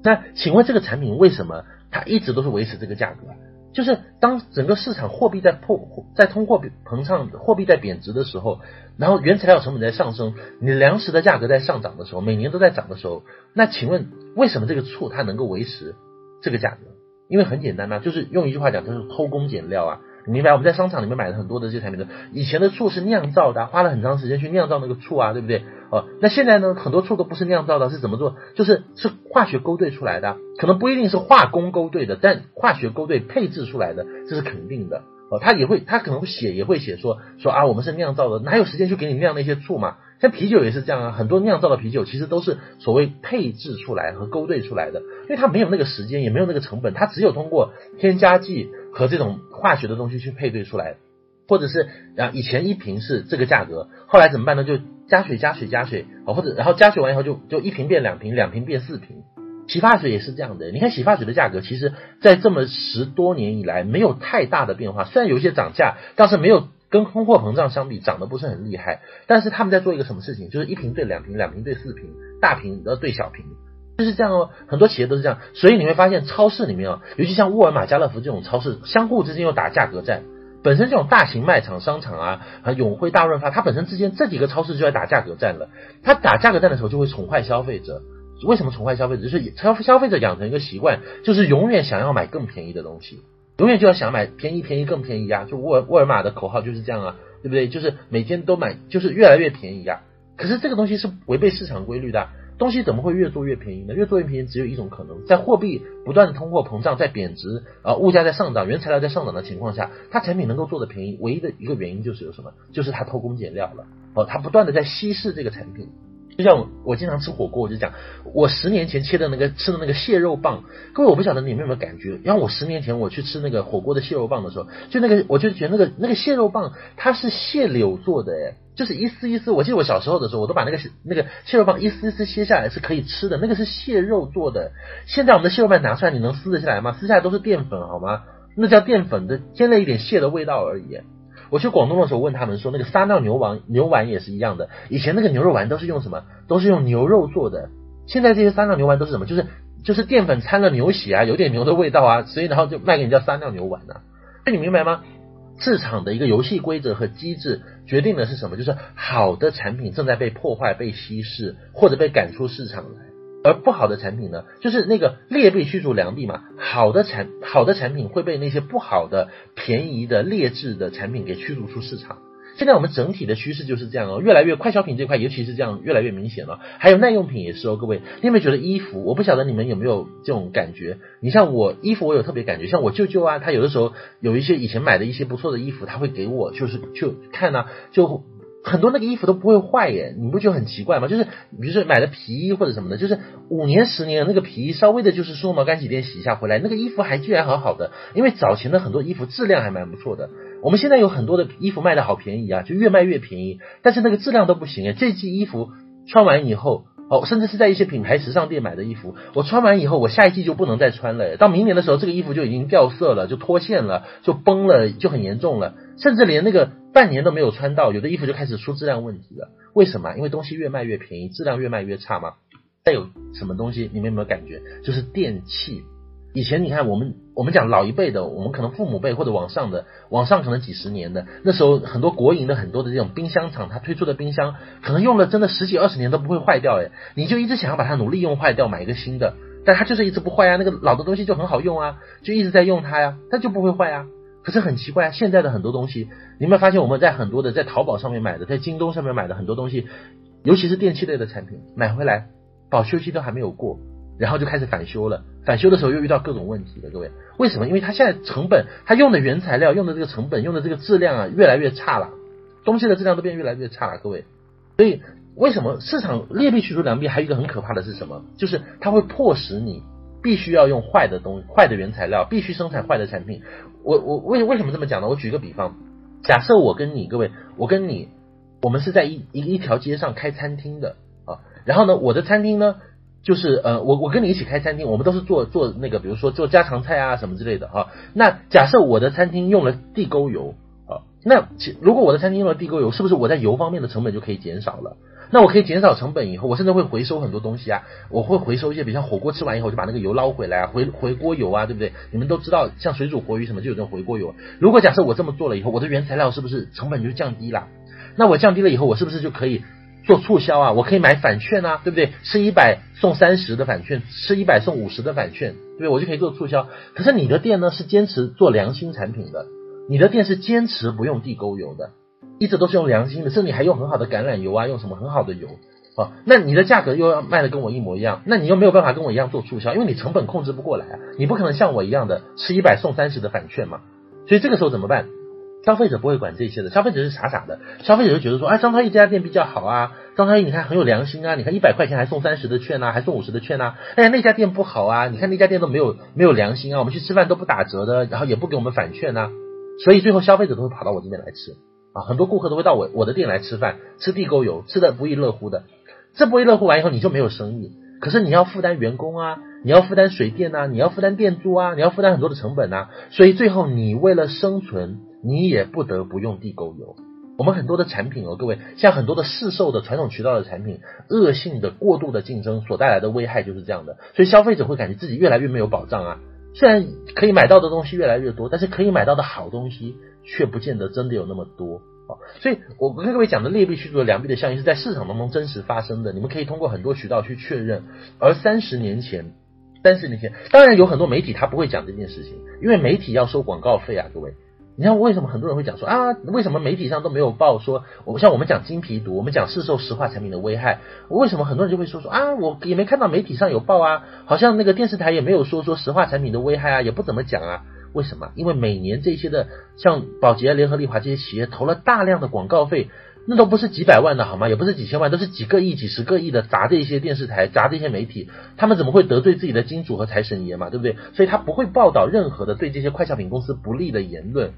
那请问这个产品为什么它一直都是维持这个价格？就是当整个市场货币在破在通货膨胀，货币在贬值的时候，然后原材料成本在上升，你粮食的价格在上涨的时候，每年都在涨的时候，那请问为什么这个醋它能够维持这个价格？因为很简单呐，就是用一句话讲，就是偷工减料啊。你明白？我们在商场里面买了很多的这些产品的，以前的醋是酿造的，花了很长时间去酿造那个醋啊，对不对？哦，那现在呢，很多醋都不是酿造的，是怎么做？就是是化学勾兑出来的，可能不一定是化工勾兑的，但化学勾兑配制出来的，这是肯定的。哦，他也会，他可能会写，也会写说说啊，我们是酿造的，哪有时间去给你酿那些醋嘛？像啤酒也是这样啊，很多酿造的啤酒其实都是所谓配制出来和勾兑出来的，因为它没有那个时间，也没有那个成本，它只有通过添加剂和这种化学的东西去配对出来，或者是啊，以前一瓶是这个价格，后来怎么办呢？就加水加水加水啊，或者然后加水完以后就就一瓶变两瓶，两瓶变四瓶。洗发水也是这样的，你看洗发水的价格，其实在这么十多年以来没有太大的变化，虽然有一些涨价，但是没有跟通货膨胀相比涨得不是很厉害。但是他们在做一个什么事情，就是一瓶兑两瓶，两瓶兑四瓶，大瓶要兑小瓶，就是这样哦。很多企业都是这样，所以你会发现超市里面啊，尤其像沃尔玛、家乐福这种超市，相互之间又打价格战。本身这种大型卖场、商场啊，和永辉、大润发，它本身之间这几个超市就在打价格战了。它打价格战的时候，就会宠坏消费者。为什么宠坏消费者？就是消消费者养成一个习惯，就是永远想要买更便宜的东西，永远就要想买便宜、便宜、更便宜啊！就沃尔沃尔玛的口号就是这样啊，对不对？就是每天都买，就是越来越便宜啊。可是这个东西是违背市场规律的，东西怎么会越做越便宜呢？越做越便宜只有一种可能，在货币不断的通货膨胀、在贬值啊，物价在上涨、原材料在上涨的情况下，它产品能够做的便宜，唯一的一个原因就是有什么？就是它偷工减料了哦，它不断的在稀释这个产品。就像我，经常吃火锅，我就讲，我十年前切的那个吃的那个蟹肉棒，各位我不晓得你们有没有感觉？然后我十年前我去吃那个火锅的蟹肉棒的时候，就那个我就觉得那个那个蟹肉棒它是蟹柳做的，诶，就是一丝一丝。我记得我小时候的时候，我都把那个那个蟹肉棒一丝一丝切下来是可以吃的，那个是蟹肉做的。现在我们的蟹肉棒拿出来，你能撕得下来吗？撕下来都是淀粉，好吗？那叫淀粉的，添了一点蟹的味道而已。我去广东的时候问他们说，那个撒尿牛丸牛丸也是一样的。以前那个牛肉丸都是用什么？都是用牛肉做的。现在这些撒尿牛丸都是什么？就是就是淀粉掺了牛血啊，有点牛的味道啊，所以然后就卖给你叫撒尿牛丸啊。那你明白吗？市场的一个游戏规则和机制决定的是什么？就是好的产品正在被破坏、被稀释，或者被赶出市场来。而不好的产品呢，就是那个劣币驱逐良币嘛。好的产好的产品会被那些不好的、便宜的、劣质的产品给驱逐出市场。现在我们整体的趋势就是这样哦，越来越快消品这块，尤其是这样越来越明显了。还有耐用品也是哦，各位，你有没有觉得衣服？我不晓得你们有没有这种感觉？你像我衣服，我有特别感觉，像我舅舅啊，他有的时候有一些以前买的一些不错的衣服，他会给我，就是就看呢、就。很多那个衣服都不会坏耶，你不觉得很奇怪吗？就是比如说买的皮衣或者什么的，就是五年十年那个皮衣，稍微的就是梳毛干洗店洗一下回来，那个衣服还居然好好的。因为早前的很多衣服质量还蛮不错的。我们现在有很多的衣服卖的好便宜啊，就越卖越便宜，但是那个质量都不行诶。这季衣服穿完以后，哦，甚至是在一些品牌时尚店买的衣服，我穿完以后，我下一季就不能再穿了。到明年的时候，这个衣服就已经掉色了，就脱线了，就崩了，就很严重了，甚至连那个。半年都没有穿到，有的衣服就开始出质量问题了。为什么？因为东西越卖越便宜，质量越卖越差吗？再有什么东西？你们有没有感觉？就是电器。以前你看，我们我们讲老一辈的，我们可能父母辈或者往上的，往上可能几十年的，那时候很多国营的很多的这种冰箱厂，它推出的冰箱可能用了真的十几二十年都不会坏掉，诶，你就一直想要把它努力用坏掉，买一个新的，但它就是一直不坏啊。那个老的东西就很好用啊，就一直在用它呀，它就不会坏啊。可是很奇怪，现在的很多东西，你有没有发现我们在很多的在淘宝上面买的，在京东上面买的很多东西，尤其是电器类的产品，买回来保修期都还没有过，然后就开始返修了。返修的时候又遇到各种问题了，各位，为什么？因为它现在成本，它用的原材料，用的这个成本，用的这个质量啊，越来越差了，东西的质量都变越来越差了，各位。所以为什么市场劣币驱逐良币？还有一个很可怕的是什么？就是它会迫使你。必须要用坏的东西，坏的原材料，必须生产坏的产品。我我为为什么这么讲呢？我举个比方，假设我跟你各位，我跟你，我们是在一一一条街上开餐厅的啊。然后呢，我的餐厅呢，就是呃，我我跟你一起开餐厅，我们都是做做那个，比如说做家常菜啊什么之类的啊。那假设我的餐厅用了地沟油啊，那如果我的餐厅用了地沟油，是不是我在油方面的成本就可以减少了？那我可以减少成本以后，我甚至会回收很多东西啊，我会回收一些，比如像火锅吃完以后就把那个油捞回来啊，回回锅油啊，对不对？你们都知道，像水煮活鱼什么就有这种回锅油。如果假设我这么做了以后，我的原材料是不是成本就降低了？那我降低了以后，我是不是就可以做促销啊？我可以买返券啊，对不对？吃一百送三十的返券，吃一百送五十的返券，对不对？我就可以做促销。可是你的店呢，是坚持做良心产品的，你的店是坚持不用地沟油的。一直都是用良心的，甚至你还用很好的橄榄油啊，用什么很好的油啊？那你的价格又要卖的跟我一模一样，那你又没有办法跟我一样做促销，因为你成本控制不过来啊，你不可能像我一样的吃一百送三十的返券嘛。所以这个时候怎么办？消费者不会管这些的，消费者是傻傻的，消费者就觉得说，哎，张超一这家店比较好啊，张超毅你看很有良心啊，你看一百块钱还送三十的券啊，还送五十的券啊，哎呀那家店不好啊，你看那家店都没有没有良心啊，我们去吃饭都不打折的，然后也不给我们返券啊，所以最后消费者都会跑到我这边来吃。啊，很多顾客都会到我我的店来吃饭，吃地沟油，吃的不亦乐乎的。这不亦乐乎完以后，你就没有生意。可是你要负担员工啊，你要负担水电啊，你要负担店租啊，你要负担很多的成本啊。所以最后你为了生存，你也不得不用地沟油。我们很多的产品哦，各位，像很多的市售的传统渠道的产品，恶性的过度的竞争所带来的危害就是这样的。所以消费者会感觉自己越来越没有保障啊。虽然可以买到的东西越来越多，但是可以买到的好东西却不见得真的有那么多啊。所以我跟各位讲的劣币驱逐良币的效应是在市场当中真实发生的，你们可以通过很多渠道去确认。而三十年前，三十年前，当然有很多媒体他不会讲这件事情，因为媒体要收广告费啊，各位。你看为什么很多人会讲说啊，为什么媒体上都没有报说，我像我们讲精皮毒，我们讲市售石化产品的危害，为什么很多人就会说说啊，我也没看到媒体上有报啊，好像那个电视台也没有说说石化产品的危害啊，也不怎么讲啊。为什么？因为每年这些的像宝洁、联合利华这些企业投了大量的广告费，那都不是几百万的好吗？也不是几千万，都是几个亿、几十个亿的砸这些电视台、砸这些媒体，他们怎么会得罪自己的金主和财神爷嘛？对不对？所以他不会报道任何的对这些快消品公司不利的言论，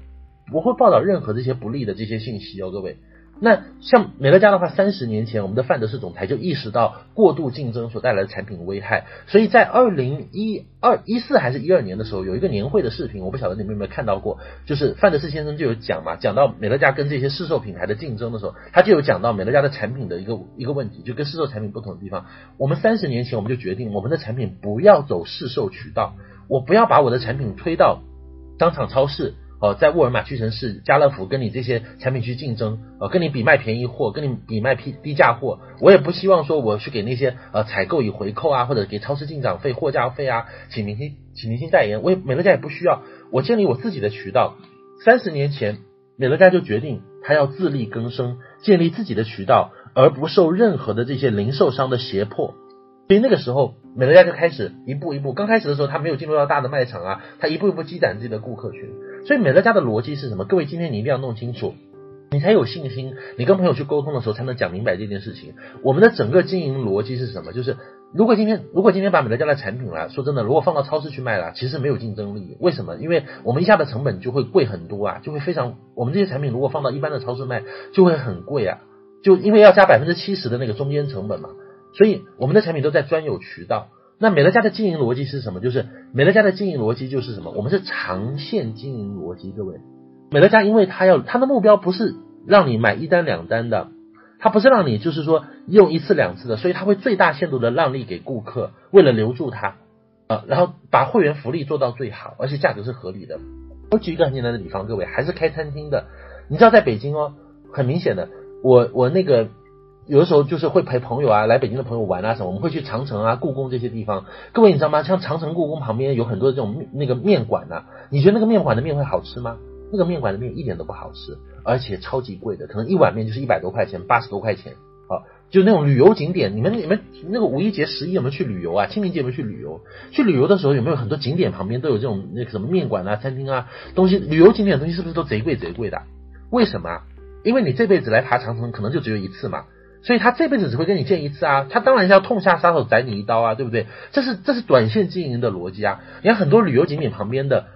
不会报道任何这些不利的这些信息哦，各位。那像美乐家的话，三十年前我们的范德士总裁就意识到过度竞争所带来的产品危害，所以在二零一二一四还是一二年的时候，有一个年会的视频，我不晓得你们有没有看到过，就是范德士先生就有讲嘛，讲到美乐家跟这些市售品牌的竞争的时候，他就有讲到美乐家的产品的一个一个问题，就跟市售产品不同的地方。我们三十年前我们就决定，我们的产品不要走市售渠道，我不要把我的产品推到商场超市。哦，在沃尔玛、屈臣氏、家乐福跟你这些产品去竞争，呃，跟你比卖便宜货，跟你比卖低低价货，我也不希望说我去给那些呃采购以回扣啊，或者给超市进场费、货架费啊，请明星请明星代言，我也美乐家也不需要，我建立我自己的渠道。三十年前，美乐家就决定他要自力更生，建立自己的渠道，而不受任何的这些零售商的胁迫。所以那个时候，美乐家就开始一步一步。刚开始的时候，他没有进入到大的卖场啊，他一步一步积攒自己的顾客群。所以美乐家的逻辑是什么？各位今天你一定要弄清楚，你才有信心。你跟朋友去沟通的时候，才能讲明白这件事情。我们的整个经营逻辑是什么？就是如果今天如果今天把美乐家的产品啦，说真的，如果放到超市去卖了，其实没有竞争力。为什么？因为我们一下的成本就会贵很多啊，就会非常。我们这些产品如果放到一般的超市卖，就会很贵啊，就因为要加百分之七十的那个中间成本嘛。所以我们的产品都在专有渠道。那美乐家的经营逻辑是什么？就是美乐家的经营逻辑就是什么？我们是长线经营逻辑。各位，美乐家因为它要它的目标不是让你买一单两单的，它不是让你就是说用一次两次的，所以它会最大限度的让利给顾客，为了留住他，啊，然后把会员福利做到最好，而且价格是合理的。我举一个很简单的比方，各位还是开餐厅的，你知道在北京哦，很明显的，我我那个。有的时候就是会陪朋友啊，来北京的朋友玩啊什么，我们会去长城啊、故宫这些地方。各位你知道吗？像长城、故宫旁边有很多这种那个面馆呐、你觉得那个面馆的面会好吃吗？那个面馆的面一点都不好吃，而且超级贵的，可能一碗面就是一百多块钱、八十多块钱。啊，就那种旅游景点，你们你们那个五一节、十一有没有去旅游啊？清明节有没有去旅游？去旅游的时候有没有很多景点旁边都有这种那个什么面馆啊、餐厅啊东西？旅游景点的东西是不是都贼贵贼贵的？为什么？因为你这辈子来爬长城可能就只有一次嘛。所以他这辈子只会跟你见一次啊，他当然是要痛下杀手宰你一刀啊，对不对？这是这是短线经营的逻辑啊。你看很多旅游景点旁边的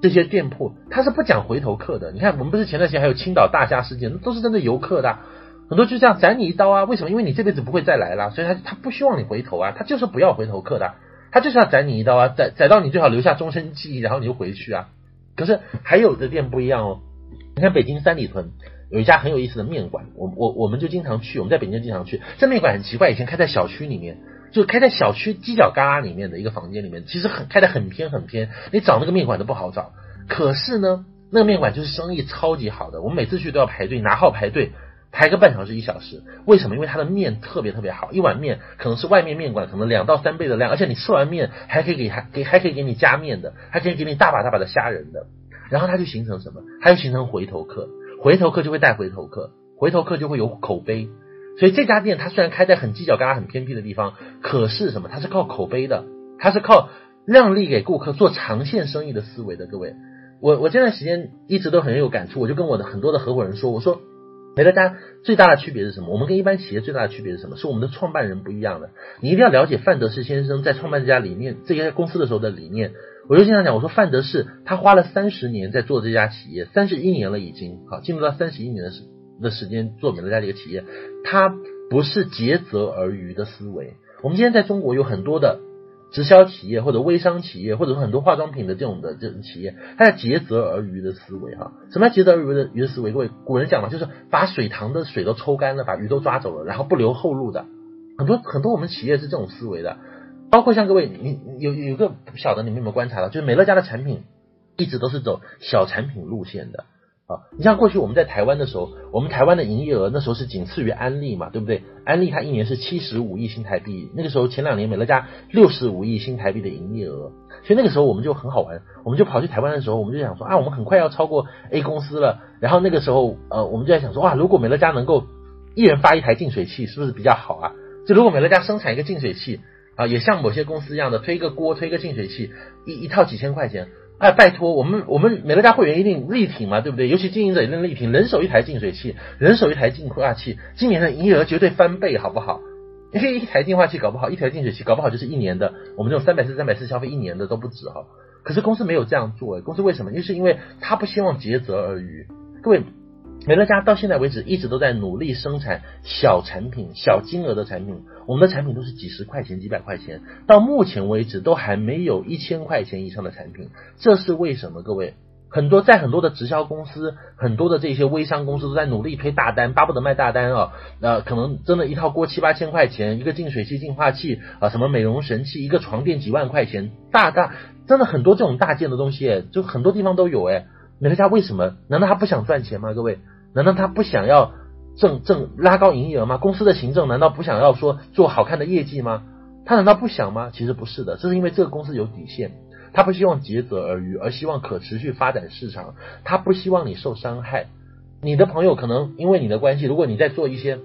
这些店铺，他是不讲回头客的。你看我们不是前段时间还有青岛大虾事件，那都是针对游客的，很多就这样宰你一刀啊。为什么？因为你这辈子不会再来了，所以他他不希望你回头啊，他就是不要回头客的，他就是要宰你一刀啊，宰宰到你最好留下终身记忆，然后你就回去啊。可是还有的店不一样哦，你看北京三里屯。有一家很有意思的面馆，我我我们就经常去，我们在北京经常去。这面馆很奇怪，以前开在小区里面，就开在小区犄角旮旯里面的一个房间里面，其实很开得很偏很偏，你找那个面馆都不好找。可是呢，那个面馆就是生意超级好的，我们每次去都要排队拿号排队，排个半小时一小时。为什么？因为它的面特别特别好，一碗面可能是外面面馆可能两到三倍的量，而且你吃完面还可以给还给还可以给你加面的，还可以给你大把大把的虾仁的。然后它就形成什么？它就形成回头客。回头客就会带回头客，回头客就会有口碑，所以这家店它虽然开在很犄角旮旯、很偏僻的地方，可是什么？它是靠口碑的，它是靠让利给顾客、做长线生意的思维的。各位，我我这段时间一直都很有感触，我就跟我的很多的合伙人说，我说美乐家最大的区别是什么？我们跟一般企业最大的区别是什么？是我们的创办人不一样的。你一定要了解范德士先生在创办这家理念、这家公司的时候的理念。我就经常讲，我说范德士他花了三十年在做这家企业，三十一年了已经，好进入到三十一年的时的时间做美乐家这个企业，他不是竭泽而渔的思维。我们今天在中国有很多的直销企业或者微商企业，或者说很多化妆品的这种的这种企业，他在竭泽而渔的思维哈。什么叫竭泽而渔的渔的思维？各位古人讲嘛，就是把水塘的水都抽干了，把鱼都抓走了，然后不留后路的。很多很多我们企业是这种思维的。包括像各位，你有有个不晓得你们有没有观察到，就是美乐家的产品一直都是走小产品路线的啊。你像过去我们在台湾的时候，我们台湾的营业额那时候是仅次于安利嘛，对不对？安利它一年是七十五亿新台币，那个时候前两年美乐家六十五亿新台币的营业额，所以那个时候我们就很好玩，我们就跑去台湾的时候，我们就想说啊，我们很快要超过 A 公司了。然后那个时候呃，我们就在想说哇，如果美乐家能够一人发一台净水器，是不是比较好啊？就如果美乐家生产一个净水器。啊，也像某些公司一样的推个锅，推个净水器，一一套几千块钱。哎，拜托，我们我们美乐家会员一定力挺嘛，对不对？尤其经营者一定力挺，人手一台净水器，人手一台净化器，今年的营业额绝对翻倍，好不好？因为一台净化器搞不好，一台净水器搞不好就是一年的，我们这种三百四、三百四消费一年的都不止哈。可是公司没有这样做，公司为什么？就是因为他不希望竭泽而渔，各位。美乐家到现在为止一直都在努力生产小产品、小金额的产品。我们的产品都是几十块钱、几百块钱，到目前为止都还没有一千块钱以上的产品。这是为什么？各位，很多在很多的直销公司、很多的这些微商公司都在努力推大单，巴不得卖大单啊。呃，可能真的一套锅七八千块钱，一个净水器、净化器啊，什么美容神器，一个床垫几万块钱，大大真的很多这种大件的东西，就很多地方都有哎。美乐家为什么？难道他不想赚钱吗？各位？难道他不想要挣挣拉高营业额吗？公司的行政难道不想要说做好看的业绩吗？他难道不想吗？其实不是的，这是因为这个公司有底线，他不希望竭泽而渔，而希望可持续发展市场，他不希望你受伤害。你的朋友可能因为你的关系，如果你在做一些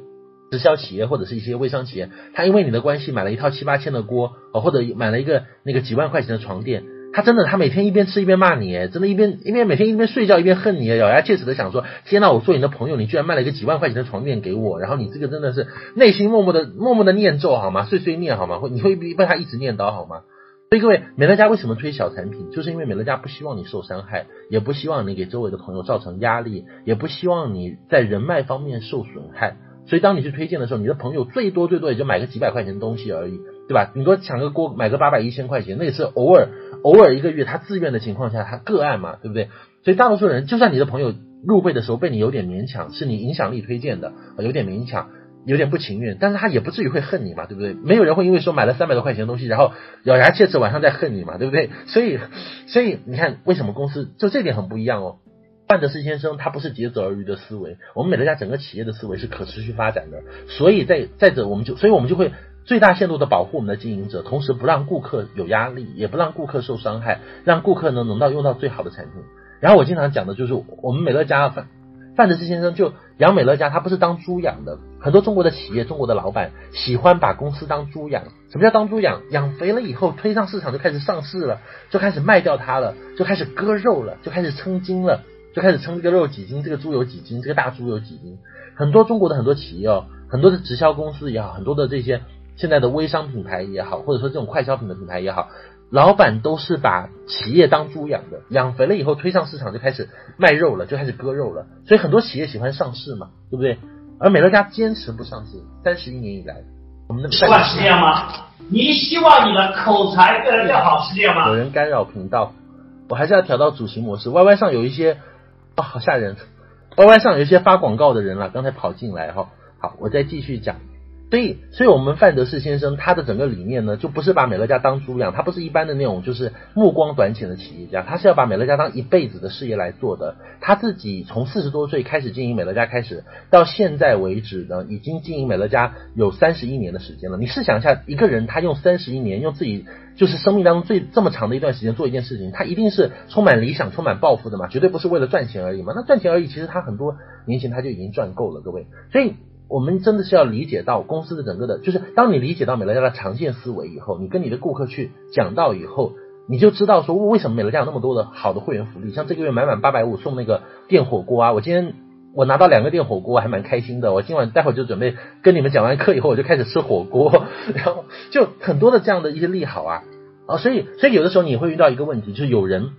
直销企业或者是一些微商企业，他因为你的关系买了一套七八千的锅，或者买了一个那个几万块钱的床垫。他真的，他每天一边吃一边骂你，真的，一边一边每天一边睡觉一边恨你，咬牙切齿的想说：天呐，我做你的朋友，你居然卖了一个几万块钱的床垫给我，然后你这个真的是内心默默的默默的念咒好吗？碎碎念好吗？会你会被他一直念叨好吗？所以各位，美乐家为什么推小产品？就是因为美乐家不希望你受伤害，也不希望你给周围的朋友造成压力，也不希望你在人脉方面受损害。所以当你去推荐的时候，你的朋友最多最多也就买个几百块钱的东西而已，对吧？顶多抢个锅买个八百一千块钱，那也是偶尔。偶尔一个月，他自愿的情况下，他个案嘛，对不对？所以大多数人，就算你的朋友入会的时候被你有点勉强，是你影响力推荐的，有点勉强，有点不情愿，但是他也不至于会恨你嘛，对不对？没有人会因为说买了三百多块钱的东西，然后咬牙切齿晚上再恨你嘛，对不对？所以，所以你看，为什么公司就这点很不一样哦？范德斯先生他不是竭泽而渔的思维，我们美乐家整个企业的思维是可持续发展的，所以在再者，我们就，所以我们就会。最大限度的保护我们的经营者，同时不让顾客有压力，也不让顾客受伤害，让顾客呢能到用到最好的产品。然后我经常讲的就是，我们美乐家范范德斯先生就养美乐家，他不是当猪养的。很多中国的企业，中国的老板喜欢把公司当猪养。什么叫当猪养？养肥了以后推上市场就开始上市了，就开始卖掉它了，就开始割肉了，就开始称斤了，就开始称这个肉几斤，这个猪有几斤，这个大猪有几斤。很多中国的很多企业哦，很多的直销公司也好，很多的这些。现在的微商品牌也好，或者说这种快消品的品牌也好，老板都是把企业当猪养的，养肥了以后推上市场就开始卖肉了，就开始割肉了。所以很多企业喜欢上市嘛，对不对？而美乐家坚持不上市，三十一年以来，我们的希望是这样吗？你希望你的口才越来越好是这样吗？有人干扰频道，我还是要调到主席模式。Y Y 上有一些啊、哦，好吓人！Y Y 上有一些发广告的人了，刚才跑进来哈。好，我再继续讲。所以，所以我们范德士先生他的整个理念呢，就不是把美乐家当猪养，他不是一般的那种就是目光短浅的企业家，他是要把美乐家当一辈子的事业来做的。他自己从四十多岁开始经营美乐家开始，到现在为止呢，已经经营美乐家有三十一年的时间了。你试想一下，一个人他用三十一年，用自己就是生命当中最这么长的一段时间做一件事情，他一定是充满理想、充满抱负的嘛，绝对不是为了赚钱而已嘛。那赚钱而已，其实他很多年前他就已经赚够了，各位。所以。我们真的是要理解到公司的整个的，就是当你理解到美乐家的长线思维以后，你跟你的顾客去讲到以后，你就知道说为什么美乐家有那么多的好的会员福利，像这个月买满八百五送那个电火锅啊，我今天我拿到两个电火锅，还蛮开心的。我今晚待会就准备跟你们讲完课以后，我就开始吃火锅，然后就很多的这样的一些利好啊啊，所以所以有的时候你会遇到一个问题，就是有人，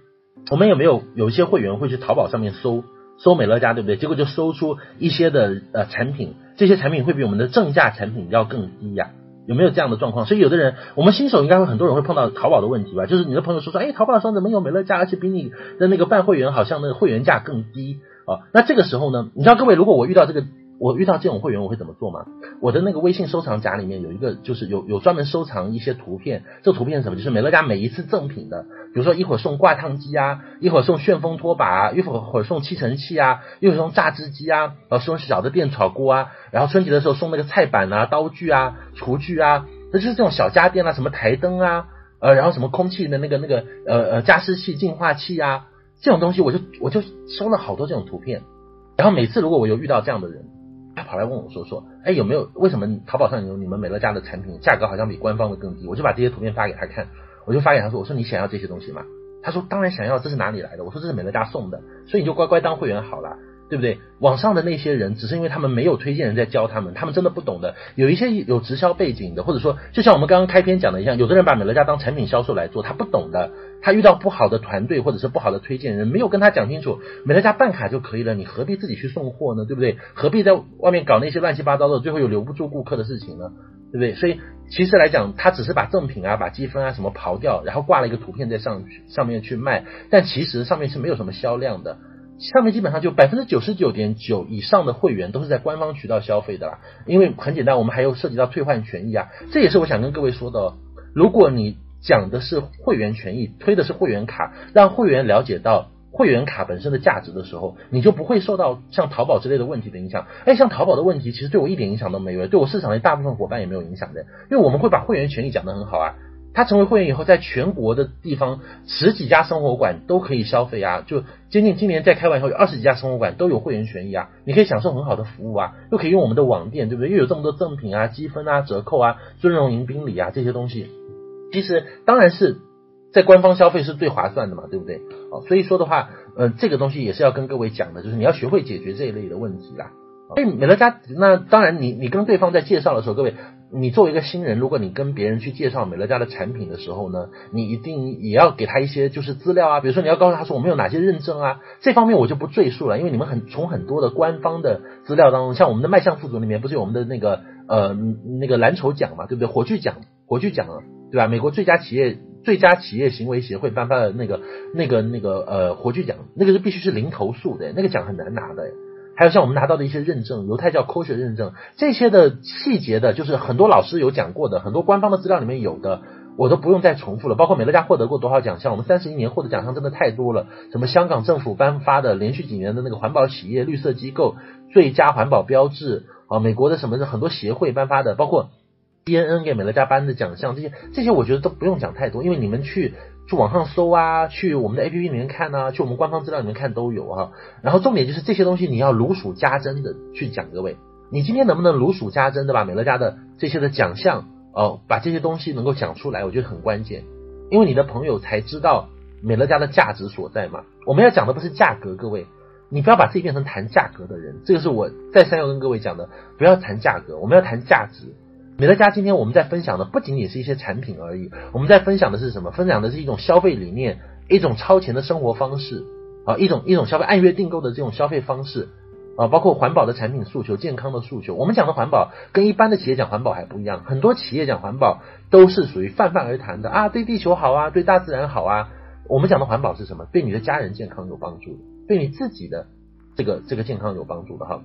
我们有没有有一些会员会去淘宝上面搜搜美乐家，对不对？结果就搜出一些的呃产品。这些产品会比我们的正价产品要更低呀？有没有这样的状况？所以有的人，我们新手应该会很多人会碰到淘宝的问题吧？就是你的朋友说说，哎，淘宝上怎么有美乐家，而且比你的那个办会员好像那个会员价更低啊？那这个时候呢，你知道各位，如果我遇到这个。我遇到这种会员，我会怎么做吗？我的那个微信收藏夹里面有一个，就是有有专门收藏一些图片。这图片是什么？就是美乐家每一次赠品的，比如说一会儿送挂烫机啊，一会儿送旋风拖把啊，一会儿送吸尘器啊，一会儿送榨汁机啊，然后送小的电炒锅啊，然后春节的时候送那个菜板啊、刀具啊、厨具啊，那就是这种小家电啊，什么台灯啊，呃，然后什么空气的那个那个呃呃加湿器、净化器啊，这种东西我就我就收了好多这种图片。然后每次如果我有遇到这样的人。他跑来问我说：“说，哎，有没有？为什么淘宝上有你们美乐家的产品价格好像比官方的更低？”我就把这些图片发给他看，我就发给他说：“我说你想要这些东西吗？”他说：“当然想要，这是哪里来的？”我说：“这是美乐家送的，所以你就乖乖当会员好了。”对不对？网上的那些人，只是因为他们没有推荐人在教他们，他们真的不懂的。有一些 有直销背景的，或者说，就像我们刚刚开篇讲的一样，有的人把美乐家当产品销售来做，他不懂的。他遇到不好的团队或者是不好的推荐人，没有跟他讲清楚，美乐家办卡就可以了，你何必自己去送货呢？对不对？何必在外面搞那些乱七八糟的，最后又留不住顾客的事情呢？对不对？所以其实来讲，他只是把赠品啊、把积分啊什么刨掉，然后挂了一个图片在上上面去卖，但其实上面是没有什么销量的。上面基本上就百分之九十九点九以上的会员都是在官方渠道消费的啦，因为很简单，我们还有涉及到退换权益啊，这也是我想跟各位说的哦。如果你讲的是会员权益，推的是会员卡，让会员了解到会员卡本身的价值的时候，你就不会受到像淘宝之类的问题的影响。哎，像淘宝的问题，其实对我一点影响都没有，对我市场的大部分伙伴也没有影响的，因为我们会把会员权益讲得很好啊。他成为会员以后，在全国的地方十几家生活馆都可以消费啊，就接近今年在开完以后，有二十几家生活馆都有会员权益啊，你可以享受很好的服务啊，又可以用我们的网店，对不对？又有这么多赠品啊、积分啊、折扣啊、尊荣迎宾礼啊这些东西，其实当然是在官方消费是最划算的嘛，对不对？哦，所以说的话，呃，这个东西也是要跟各位讲的，就是你要学会解决这一类的问题啦。所以美乐家，那当然你你跟对方在介绍的时候，各位。你作为一个新人，如果你跟别人去介绍美乐家的产品的时候呢，你一定也要给他一些就是资料啊，比如说你要告诉他说我们有哪些认证啊，这方面我就不赘述了，因为你们很从很多的官方的资料当中，像我们的迈向副总里面不是有我们的那个呃那个蓝筹奖嘛，对不对？火炬奖，火炬奖啊，对吧？美国最佳企业最佳企业行为协会颁发的那个那个那个呃火炬奖，那个是必须是零投诉的，那个奖很难拿的。还有像我们拿到的一些认证，犹太教科学认证，这些的细节的，就是很多老师有讲过的，很多官方的资料里面有的，我都不用再重复了。包括美乐家获得过多少奖项，我们三十一年获得奖项真的太多了，什么香港政府颁发的连续几年的那个环保企业绿色机构最佳环保标志啊，美国的什么的很多协会颁发的，包括 CNN 给美乐家颁的奖项，这些这些我觉得都不用讲太多，因为你们去。去网上搜啊，去我们的 APP 里面看啊，去我们官方资料里面看都有哈、啊。然后重点就是这些东西你要如数家珍的去讲，各位，你今天能不能如数家珍的把美乐家的这些的奖项哦，把这些东西能够讲出来，我觉得很关键，因为你的朋友才知道美乐家的价值所在嘛。我们要讲的不是价格，各位，你不要把自己变成谈价格的人，这个是我再三要跟各位讲的，不要谈价格，我们要谈价值。美乐家今天我们在分享的不仅仅是一些产品而已，我们在分享的是什么？分享的是一种消费理念，一种超前的生活方式啊，一种一种消费按月订购的这种消费方式啊，包括环保的产品诉求、健康的诉求。我们讲的环保跟一般的企业讲环保还不一样，很多企业讲环保都是属于泛泛而谈的啊，对地球好啊，对大自然好啊。我们讲的环保是什么？对你的家人健康有帮助，对你自己的这个这个健康有帮助的哈。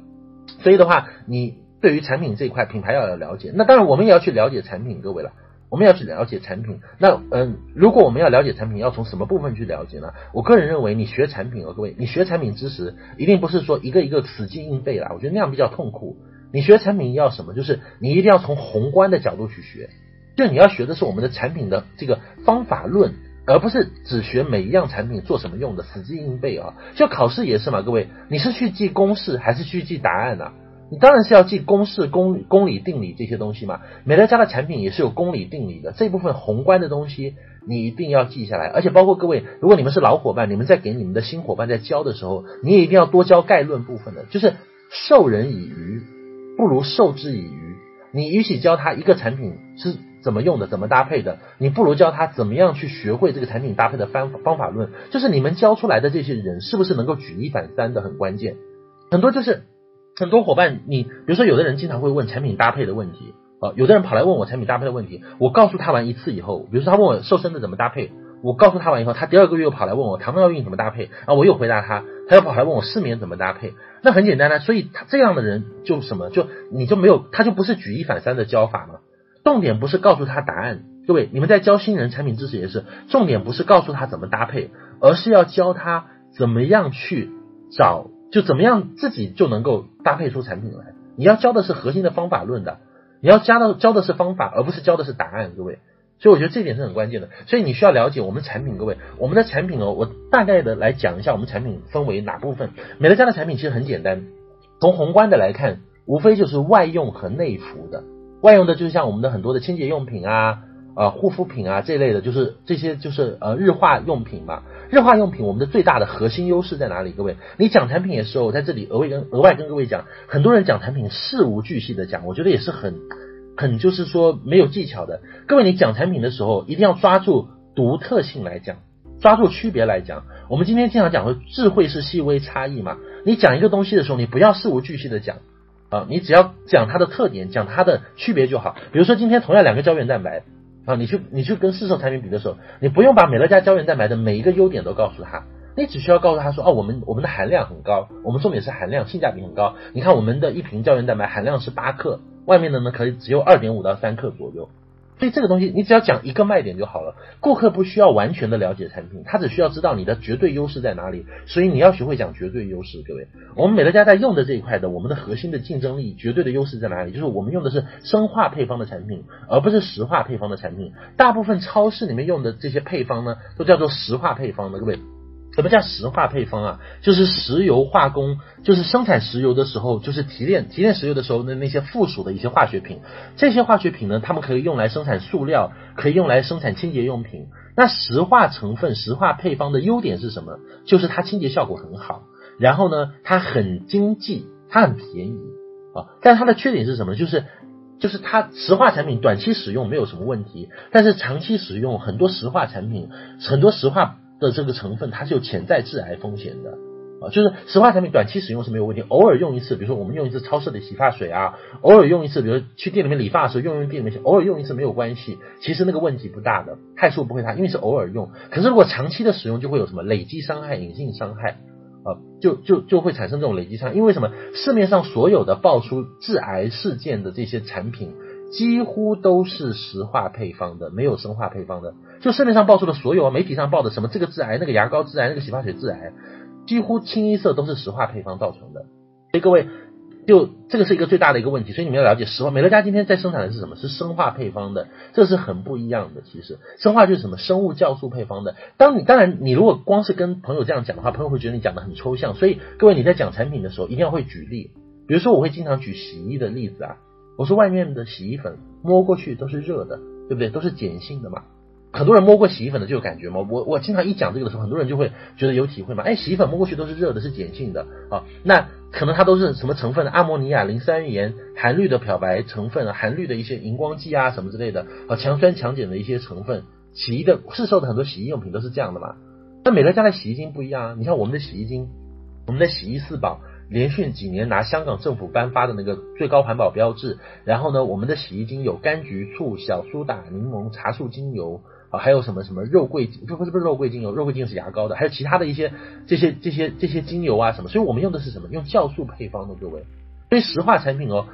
所以的话，你。对于产品这一块，品牌要有了解。那当然，我们也要去了解产品，各位了。我们要去了解产品。那嗯，如果我们要了解产品，要从什么部分去了解呢？我个人认为，你学产品哦，各位，你学产品知识，一定不是说一个一个死记硬背啦。我觉得那样比较痛苦。你学产品要什么？就是你一定要从宏观的角度去学。就你要学的是我们的产品的这个方法论，而不是只学每一样产品做什么用的，死记硬背啊。就考试也是嘛，各位，你是去记公式还是去记答案呢？你当然是要记公式、公、公理、定理这些东西嘛。美乐家的产品也是有公理、定理的，这部分宏观的东西你一定要记下来。而且包括各位，如果你们是老伙伴，你们在给你们的新伙伴在教的时候，你也一定要多教概论部分的，就是授人以鱼不如授之以渔。你与其教他一个产品是怎么用的、怎么搭配的，你不如教他怎么样去学会这个产品搭配的方方法论。就是你们教出来的这些人是不是能够举一反三的，很关键。很多就是。很多伙伴，你比如说，有的人经常会问产品搭配的问题，啊，有的人跑来问我产品搭配的问题，我告诉他完一次以后，比如说他问我瘦身的怎么搭配，我告诉他完以后，他第二个月又跑来问我糖尿病怎么搭配，啊，我又回答他，他又跑来问我失眠怎么搭配，那很简单呢，所以他这样的人就什么，就你就没有，他就不是举一反三的教法嘛，重点不是告诉他答案，各位，你们在教新人产品知识也是，重点不是告诉他怎么搭配，而是要教他怎么样去找。就怎么样自己就能够搭配出产品来？你要教的是核心的方法论的，你要教的教的是方法，而不是教的是答案，各位。所以我觉得这点是很关键的。所以你需要了解我们产品，各位，我们的产品哦，我大概的来讲一下我们产品分为哪部分。美乐家的产品其实很简单，从宏观的来看，无非就是外用和内服的。外用的就是像我们的很多的清洁用品啊。啊，护肤品啊这类的，就是这些就是呃日化用品嘛。日化用品我们的最大的核心优势在哪里？各位，你讲产品的时候，我在这里额外跟额外跟各位讲，很多人讲产品事无巨细的讲，我觉得也是很很就是说没有技巧的。各位，你讲产品的时候，一定要抓住独特性来讲，抓住区别来讲。我们今天经常讲的智慧是细微差异嘛。你讲一个东西的时候，你不要事无巨细的讲啊，你只要讲它的特点，讲它的区别就好。比如说今天同样两个胶原蛋白。啊，你去你去跟市售产品比的时候，你不用把美乐家胶原蛋白的每一个优点都告诉他，你只需要告诉他说，哦，我们我们的含量很高，我们重点是含量，性价比很高。你看我们的一瓶胶原蛋白含量是八克，外面的呢可以只有二点五到三克左右，所以这个东西你只要讲一个卖点就好了。顾客不需要完全的了解产品，他只需要知道你的绝对优势在哪里。所以你要学会讲绝对优势，各位。我们美乐家在用的这一块的，我们的核心的竞争力、绝对的优势在哪里？就是我们用的是生化配方的产品，而不是石化配方的产品。大部分超市里面用的这些配方呢，都叫做石化配方的，各位。什么叫石化配方啊？就是石油化工，就是生产石油的时候，就是提炼提炼石油的时候的那些附属的一些化学品。这些化学品呢，它们可以用来生产塑料，可以用来生产清洁用品。那石化成分、石化配方的优点是什么？就是它清洁效果很好，然后呢，它很经济，它很便宜啊。但它的缺点是什么？就是就是它石化产品短期使用没有什么问题，但是长期使用很多石化产品，很多石化。的这个成分它是有潜在致癌风险的啊，就是石化产品短期使用是没有问题，偶尔用一次，比如说我们用一次超市的洗发水啊，偶尔用一次，比如去店里面理发的时候用用店里面，偶尔用一次没有关系，其实那个问题不大的，害处不会大，因为是偶尔用。可是如果长期的使用，就会有什么累积伤害、隐性伤害啊，就就就会产生这种累积伤。因为什么？市面上所有的爆出致癌事件的这些产品。几乎都是石化配方的，没有生化配方的。就市面上爆出的所有啊，媒体上报的什么这个致癌，那个牙膏致癌，那个洗发水致癌，几乎清一色都是石化配方造成的。所以各位，就这个是一个最大的一个问题。所以你们要了解，石化美乐家今天在生产的是什么？是生化配方的，这是很不一样的。其实生化就是什么？生物酵素配方的。当你当然，你如果光是跟朋友这样讲的话，朋友会觉得你讲的很抽象。所以各位你在讲产品的时候，一定要会举例。比如说，我会经常举洗衣的例子啊。我说外面的洗衣粉摸过去都是热的，对不对？都是碱性的嘛。很多人摸过洗衣粉的就有感觉嘛。我我经常一讲这个的时候，很多人就会觉得有体会嘛。哎，洗衣粉摸过去都是热的，是碱性的啊。那可能它都是什么成分的？阿摩尼亚、磷酸盐、含氯的漂白成分、含氯的一些荧光剂啊什么之类的啊，强酸强碱的一些成分。洗衣的市售的很多洗衣用品都是这样的嘛。那美乐家的洗衣精不一样啊。你像我们的洗衣精，我们的洗衣四宝。连续几年拿香港政府颁发的那个最高环保标志，然后呢，我们的洗衣精有柑橘醋、小苏打、柠檬、茶树精油啊，还有什么什么肉桂，不不是不是肉桂精油，肉桂精油是牙膏的，还有其他的一些这些这些这些精油啊什么，所以我们用的是什么？用酵素配方的，各位。所以石化产品哦，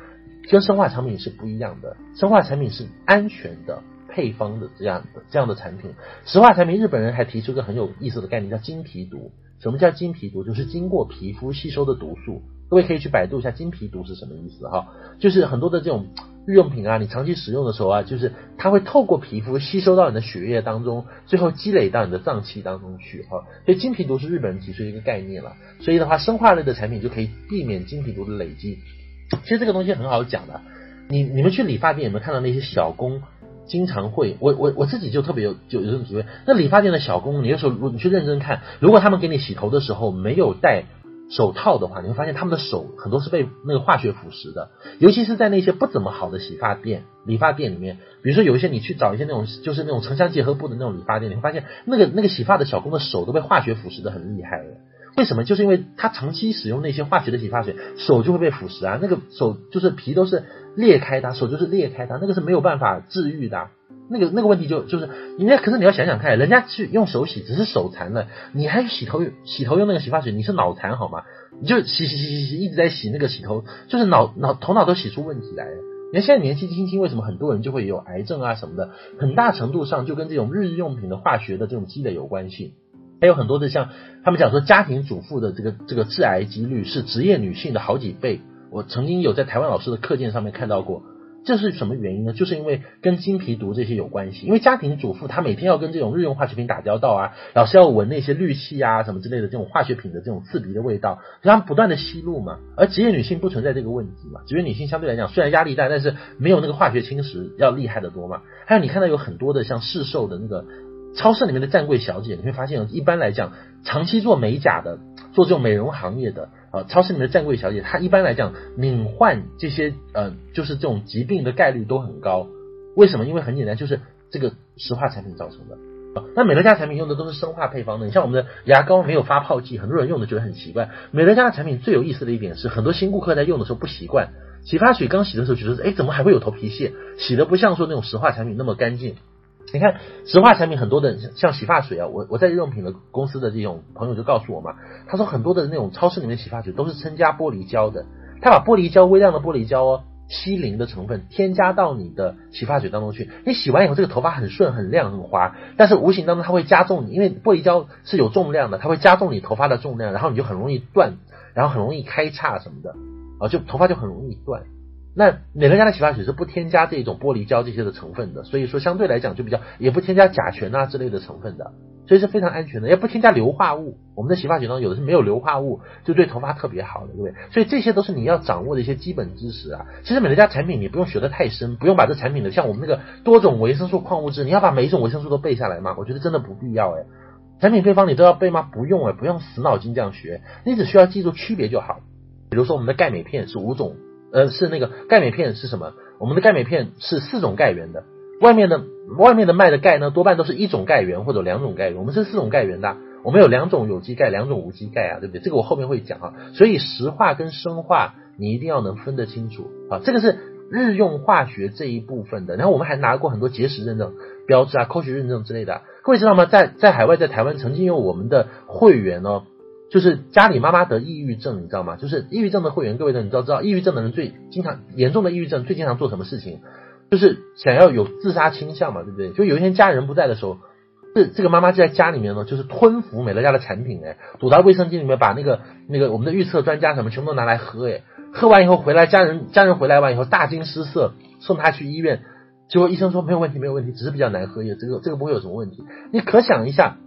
跟生化产品是不一样的，生化产品是安全的配方的这样的这样的产品，石化产品日本人还提出一个很有意思的概念，叫经皮毒。什么叫经皮毒？就是经过皮肤吸收的毒素。各位可以去百度一下经皮毒是什么意思哈，就是很多的这种日用品啊，你长期使用的时候啊，就是它会透过皮肤吸收到你的血液当中，最后积累到你的脏器当中去哈。所以经皮毒是日本人提出一个概念了。所以的话，生化类的产品就可以避免经皮毒的累积。其实这个东西很好讲的，你你们去理发店有没有看到那些小工？经常会，我我我自己就特别有就有这种体会。那理发店的小工，你有时候你去认真看，如果他们给你洗头的时候没有戴手套的话，你会发现他们的手很多是被那个化学腐蚀的。尤其是在那些不怎么好的洗发店、理发店里面，比如说有一些你去找一些那种就是那种城乡结合部的那种理发店，你会发现那个那个洗发的小工的手都被化学腐蚀的很厉害了。为什么？就是因为他长期使用那些化学的洗发水，手就会被腐蚀啊。那个手就是皮都是。裂开的，手就是裂开的，那个是没有办法治愈的，那个那个问题就就是，人家可是你要想想看，人家去用手洗只是手残了，你还洗头洗头用那个洗发水，你是脑残好吗？你就洗洗洗洗洗一直在洗那个洗头，就是脑脑头脑都洗出问题来了。你看现在年纪轻轻，为什么很多人就会有癌症啊什么的？很大程度上就跟这种日用品的化学的这种积累有关系。还有很多的像他们讲说，家庭主妇的这个这个致癌几率是职业女性的好几倍。我曾经有在台湾老师的课件上面看到过，这是什么原因呢？就是因为跟金皮毒这些有关系。因为家庭主妇她每天要跟这种日用化学品打交道啊，老是要闻那些氯气啊什么之类的这种化学品的这种刺鼻的味道，让他们不断的吸入嘛。而职业女性不存在这个问题嘛，职业女性相对来讲虽然压力大，但是没有那个化学侵蚀要厉害得多嘛。还有你看到有很多的像市售的那个超市里面的站柜小姐，你会发现一般来讲长期做美甲的，做这种美容行业的。啊，超市里面的站柜小姐，她一般来讲，敏患这些呃，就是这种疾病的概率都很高。为什么？因为很简单，就是这个石化产品造成的。那美乐家产品用的都是生化配方的。你像我们的牙膏没有发泡剂，很多人用的觉得很奇怪。美乐家的产品最有意思的一点是，很多新顾客在用的时候不习惯，洗发水刚洗的时候觉得，哎，怎么还会有头皮屑？洗的不像说那种石化产品那么干净。你看石化产品很多的，像洗发水啊，我我在日用品的公司的这种朋友就告诉我嘛，他说很多的那种超市里面洗发水都是添加玻璃胶的，他把玻璃胶微量的玻璃胶哦欺凌的成分添加到你的洗发水当中去。你洗完以后，这个头发很顺、很亮、很滑，但是无形当中它会加重你，因为玻璃胶是有重量的，它会加重你头发的重量，然后你就很容易断，然后很容易开叉什么的，啊，就头发就很容易断。那美乐家的洗发水是不添加这种玻璃胶这些的成分的，所以说相对来讲就比较也不添加甲醛啊之类的成分的。所以是非常安全的，也不添加硫化物。我们的洗发水当中有的是没有硫化物，就对头发特别好的，对不对？所以这些都是你要掌握的一些基本知识啊。其实美乐家产品你不用学的太深，不用把这产品的像我们那个多种维生素、矿物质，你要把每一种维生素都背下来吗？我觉得真的不必要哎。产品配方你都要背吗？不用哎，不用死脑筋这样学，你只需要记住区别就好。比如说我们的钙镁片是五种，呃，是那个钙镁片是什么？我们的钙镁片是四种钙源的。外面的外面的卖的钙呢，多半都是一种钙源或者两种钙源，我们是四种钙源的，我们有两种有机钙，两种无机钙啊，对不对？这个我后面会讲啊。所以石化跟生化你一定要能分得清楚啊，这个是日用化学这一部分的。然后我们还拿过很多结石认证标志啊、科学认证之类的。各位知道吗？在在海外，在台湾曾经有我们的会员哦，就是家里妈妈得抑郁症，你知道吗？就是抑郁症的会员，各位呢，你都知道，抑郁症的人最经常严重的抑郁症最经常做什么事情？就是想要有自杀倾向嘛，对不对？就有一天家人不在的时候，这这个妈妈就在家里面呢，就是吞服美乐家的产品，哎，堵到卫生间里面，把那个那个我们的预测专家什么全部都拿来喝，哎，喝完以后回来，家人家人回来完以后大惊失色，送他去医院，结果医生说没有问题，没有问题，只是比较难喝，也这个这个不会有什么问题。你可想一下，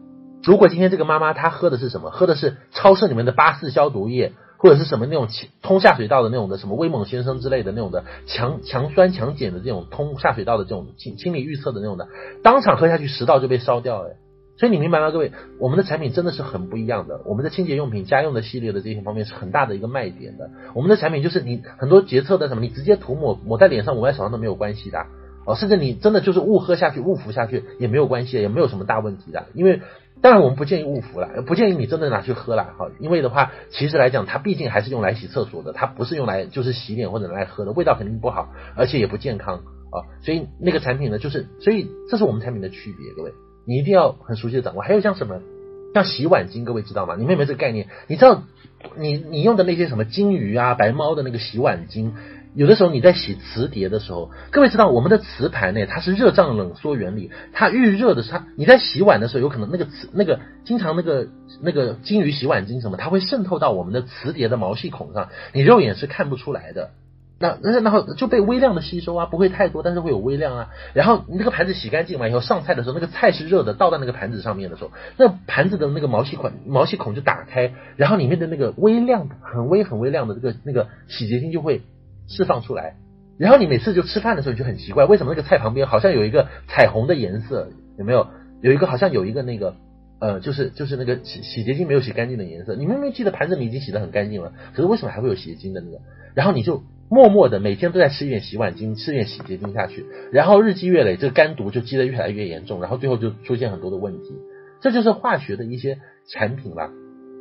如果今天这个妈妈她喝的是什么？喝的是超市里面的八四消毒液。或者是什么那种通下水道的那种的什么威猛先生之类的那种的强强酸强碱的这种通下水道的这种清清理预测的那种的，当场喝下去食道就被烧掉了。所以你明白吗，各位？我们的产品真的是很不一样的。我们的清洁用品、家用的系列的这些方面是很大的一个卖点的。我们的产品就是你很多洁厕的什么，你直接涂抹抹在脸上、抹在手上都没有关系的哦，甚至你真的就是误喝下去、误服下去也没有关系，也没有什么大问题的，因为。当然，我们不建议误服了，不建议你真的拿去喝了，哈，因为的话，其实来讲，它毕竟还是用来洗厕所的，它不是用来就是洗脸或者拿来喝的，味道肯定不好，而且也不健康啊，所以那个产品呢，就是，所以这是我们产品的区别，各位，你一定要很熟悉的掌握。还有像什么，像洗碗巾，各位知道吗？你们有没有这个概念？你知道，你你用的那些什么金鱼啊、白猫的那个洗碗巾。有的时候你在洗瓷碟的时候，各位知道我们的瓷盘呢，它是热胀冷缩原理，它遇热的时候，它你在洗碗的时候，有可能那个瓷那个经常那个那个金鱼洗碗精什么，它会渗透到我们的瓷碟的毛细孔上，你肉眼是看不出来的。那那然后就被微量的吸收啊，不会太多，但是会有微量啊。然后你那个盘子洗干净完以后，上菜的时候，那个菜是热的，倒在那个盘子上面的时候，那盘子的那个毛细孔毛细孔就打开，然后里面的那个微量很微很微量的这个那个洗洁精就会。释放出来，然后你每次就吃饭的时候你就很奇怪，为什么那个菜旁边好像有一个彩虹的颜色？有没有？有一个好像有一个那个呃，就是就是那个洗洗洁精没有洗干净的颜色。你明明记得盘子里已经洗得很干净了，可是为什么还会有洗洁精的那个？然后你就默默的每天都在吃一点洗碗精，吃一点洗洁精下去，然后日积月累，这个肝毒就积得越来越严重，然后最后就出现很多的问题。这就是化学的一些产品了。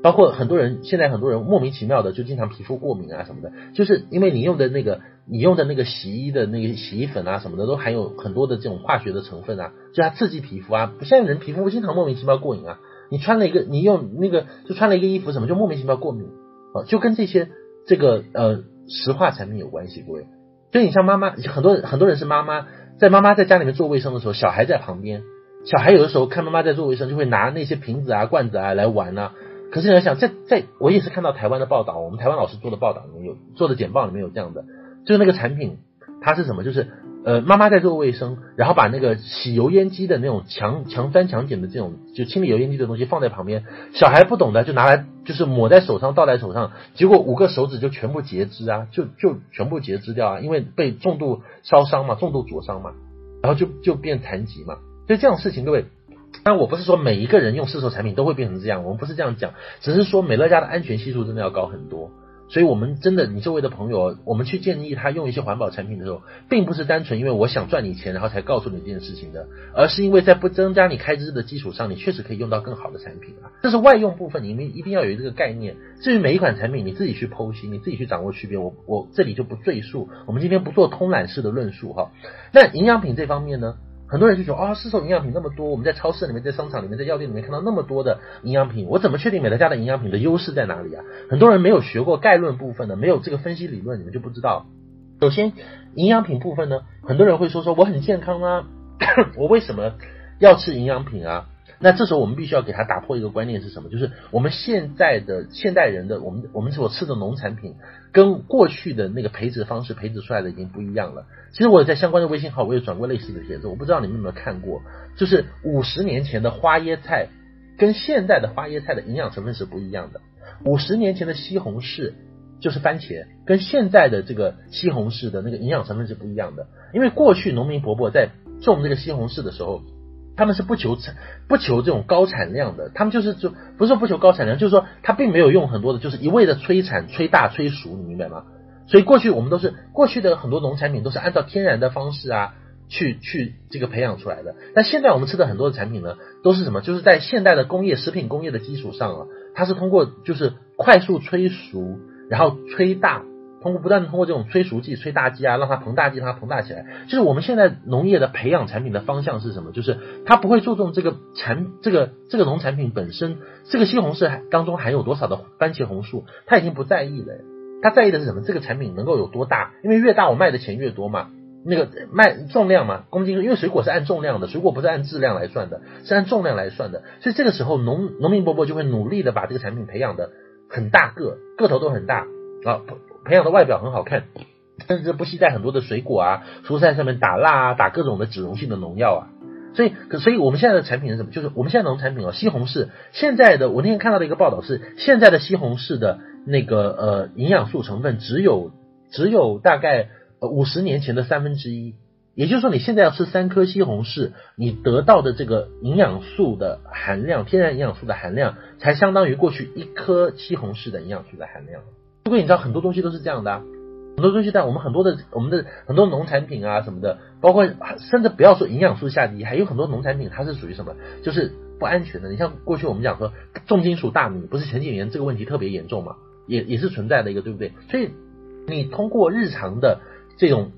包括很多人，现在很多人莫名其妙的就经常皮肤过敏啊什么的，就是因为你用的那个你用的那个洗衣的那个洗衣粉啊什么的，都含有很多的这种化学的成分啊，就它刺激皮肤啊。不像人皮肤经常莫名其妙过敏啊，你穿了一个你用那个就穿了一个衣服什么就莫名其妙过敏啊，就跟这些这个呃石化产品有关系，各位。所以你像妈妈，很多很多人是妈妈，在妈妈在家里面做卫生的时候，小孩在旁边，小孩有的时候看妈妈在做卫生，就会拿那些瓶子啊罐子啊来玩啊。可是你要想，在在我也是看到台湾的报道，我们台湾老师做的报道里面有做的简报里面有这样的，就是那个产品它是什么？就是呃妈妈在做卫生，然后把那个洗油烟机的那种强强酸强碱的这种就清理油烟机的东西放在旁边，小孩不懂的就拿来就是抹在手上倒在手上，结果五个手指就全部截肢啊，就就全部截肢掉啊，因为被重度烧伤嘛，重度灼伤嘛，然后就就变残疾嘛，所以这样的事情各位。但我不是说每一个人用市售产品都会变成这样，我们不是这样讲，只是说美乐家的安全系数真的要高很多。所以，我们真的，你周围的朋友，我们去建议他用一些环保产品的时候，并不是单纯因为我想赚你钱，然后才告诉你这件事情的，而是因为在不增加你开支的基础上，你确实可以用到更好的产品啊。这是外用部分，你们一定要有这个概念。至于每一款产品，你自己去剖析，你自己去掌握区别，我我这里就不赘述。我们今天不做通览式的论述哈。那营养品这方面呢？很多人就说啊，市售营养品那么多，我们在超市里面、在商场里面、在药店里面看到那么多的营养品，我怎么确定美乐家的营养品的优势在哪里啊？很多人没有学过概论部分的，没有这个分析理论，你们就不知道。首先，营养品部分呢，很多人会说说我很健康啊，我为什么要吃营养品啊？那这时候我们必须要给他打破一个观念是什么？就是我们现在的现代人的我们我们所吃的农产品，跟过去的那个培植方式培植出来的已经不一样了。其实我在相关的微信号我也转过类似的帖子，我不知道你们有没有看过，就是五十年前的花椰菜跟现在的花椰菜的营养成分是不一样的。五十年前的西红柿。就是番茄跟现在的这个西红柿的那个营养成分是不一样的，因为过去农民伯伯在种这个西红柿的时候，他们是不求产不求这种高产量的，他们就是就不是说不求高产量，就是说他并没有用很多的，就是一味的催产、催大、催熟，你明白吗？所以过去我们都是过去的很多农产品都是按照天然的方式啊去去这个培养出来的，但现在我们吃的很多的产品呢，都是什么？就是在现代的工业食品工业的基础上啊，它是通过就是快速催熟。然后催大，通过不断通过这种催熟剂、催大剂啊，让它膨大剂，让它膨大起来。就是我们现在农业的培养产品的方向是什么？就是它不会注重这个产这个这个农产品本身，这个西红柿当中含有多少的番茄红素，它已经不在意了。它在意的是什么？这个产品能够有多大？因为越大我卖的钱越多嘛。那个卖重量嘛，公斤，因为水果是按重量的，水果不是按质量来算的，是按重量来算的。所以这个时候农农民伯伯就会努力的把这个产品培养的。很大个，个头都很大啊，培养的外表很好看，甚至不惜在很多的水果啊、蔬菜上面打蜡啊，打各种的脂溶性的农药啊。所以，所以我们现在的产品是什么？就是我们现在农产品哦，西红柿。现在的我那天看到的一个报道是，现在的西红柿的那个呃营养素成分只有只有大概呃五十年前的三分之一。也就是说，你现在要吃三颗西红柿，你得到的这个营养素的含量，天然营养素的含量，才相当于过去一颗西红柿的营养素的含量。不过你知道，很多东西都是这样的啊，很多东西在我们很多的我们的很多农产品啊什么的，包括甚至不要说营养素下低，还有很多农产品它是属于什么，就是不安全的。你像过去我们讲说重金属大米，不是前几年这个问题特别严重嘛，也也是存在的一个，对不对？所以你通过日常的这种。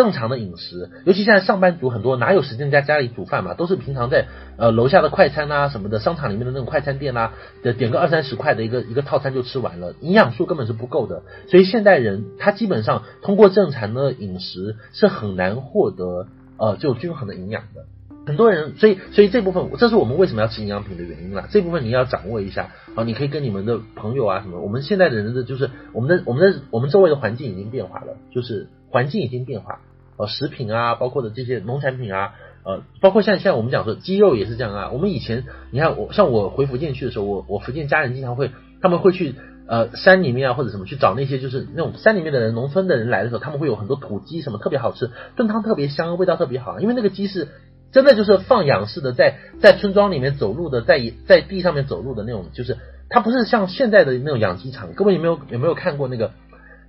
正常的饮食，尤其现在上班族很多，哪有时间在家里煮饭嘛？都是平常在呃楼下的快餐啊什么的，商场里面的那种快餐店啊，的点个二三十块的一个一个套餐就吃完了，营养素根本是不够的。所以现代人他基本上通过正常的饮食是很难获得呃就均衡的营养的。很多人，所以所以这部分，这是我们为什么要吃营养品的原因啦。这部分你要掌握一下啊，你可以跟你们的朋友啊什么，我们现在的人的就是我们的我们的我们周围的环境已经变化了，就是环境已经变化。呃，食品啊，包括的这些农产品啊，呃，包括像像我们讲说鸡肉也是这样啊。我们以前你看我像我回福建去的时候，我我福建家人经常会他们会去呃山里面啊或者什么去找那些就是那种山里面的人农村的人来的时候，他们会有很多土鸡什么特别好吃，炖汤特别香，味道特别好，因为那个鸡是真的就是放养式的，在在村庄里面走路的，在在地上面走路的那种，就是它不是像现在的那种养鸡场。各位有没有有没有看过那个？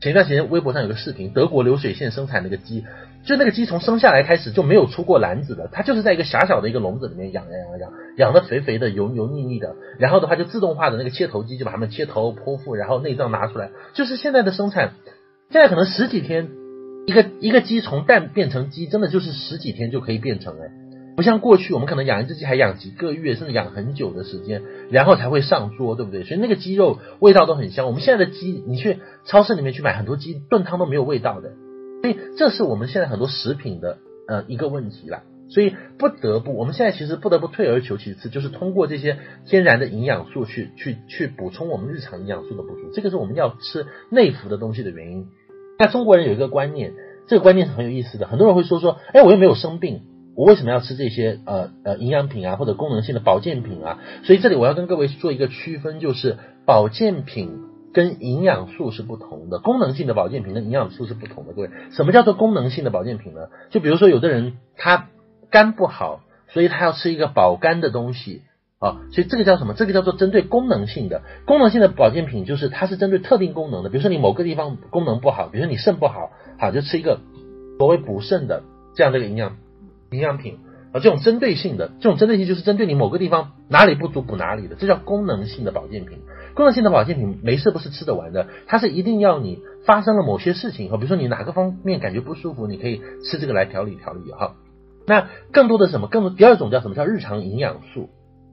前一段时间，微博上有个视频，德国流水线生产那个鸡，就那个鸡从生下来开始就没有出过篮子的，它就是在一个狭小的一个笼子里面养养养养，养的肥肥的、油油腻腻的，然后的话就自动化的那个切头机就把它们切头剖腹，然后内脏拿出来，就是现在的生产，现在可能十几天，一个一个鸡从蛋变成鸡，真的就是十几天就可以变成哎。不像过去，我们可能养一只鸡还养几个月，甚至养很久的时间，然后才会上桌，对不对？所以那个鸡肉味道都很香。我们现在的鸡，你去超市里面去买很多鸡炖汤都没有味道的，所以这是我们现在很多食品的呃一个问题啦。所以不得不，我们现在其实不得不退而求其次，就是通过这些天然的营养素去去去补充我们日常营养素的不足。这个是我们要吃内服的东西的原因。那中国人有一个观念，这个观念是很有意思的。很多人会说说，哎，我又没有生病。我为什么要吃这些呃呃营养品啊，或者功能性的保健品啊？所以这里我要跟各位做一个区分，就是保健品跟营养素是不同的，功能性的保健品跟营养素是不同的。各位，什么叫做功能性的保健品呢？就比如说有的人他肝不好，所以他要吃一个保肝的东西啊，所以这个叫什么？这个叫做针对功能性的功能性的保健品，就是它是针对特定功能的。比如说你某个地方功能不好，比如说你肾不好，好就吃一个所谓补肾的这样的一个营养。营养品啊，这种针对性的，这种针对性就是针对你某个地方哪里不足补哪里的，这叫功能性的保健品。功能性的保健品没事不是吃得完的，它是一定要你发生了某些事情以后，比如说你哪个方面感觉不舒服，你可以吃这个来调理调理哈。那更多的什么？更多第二种叫什么？叫日常营养素。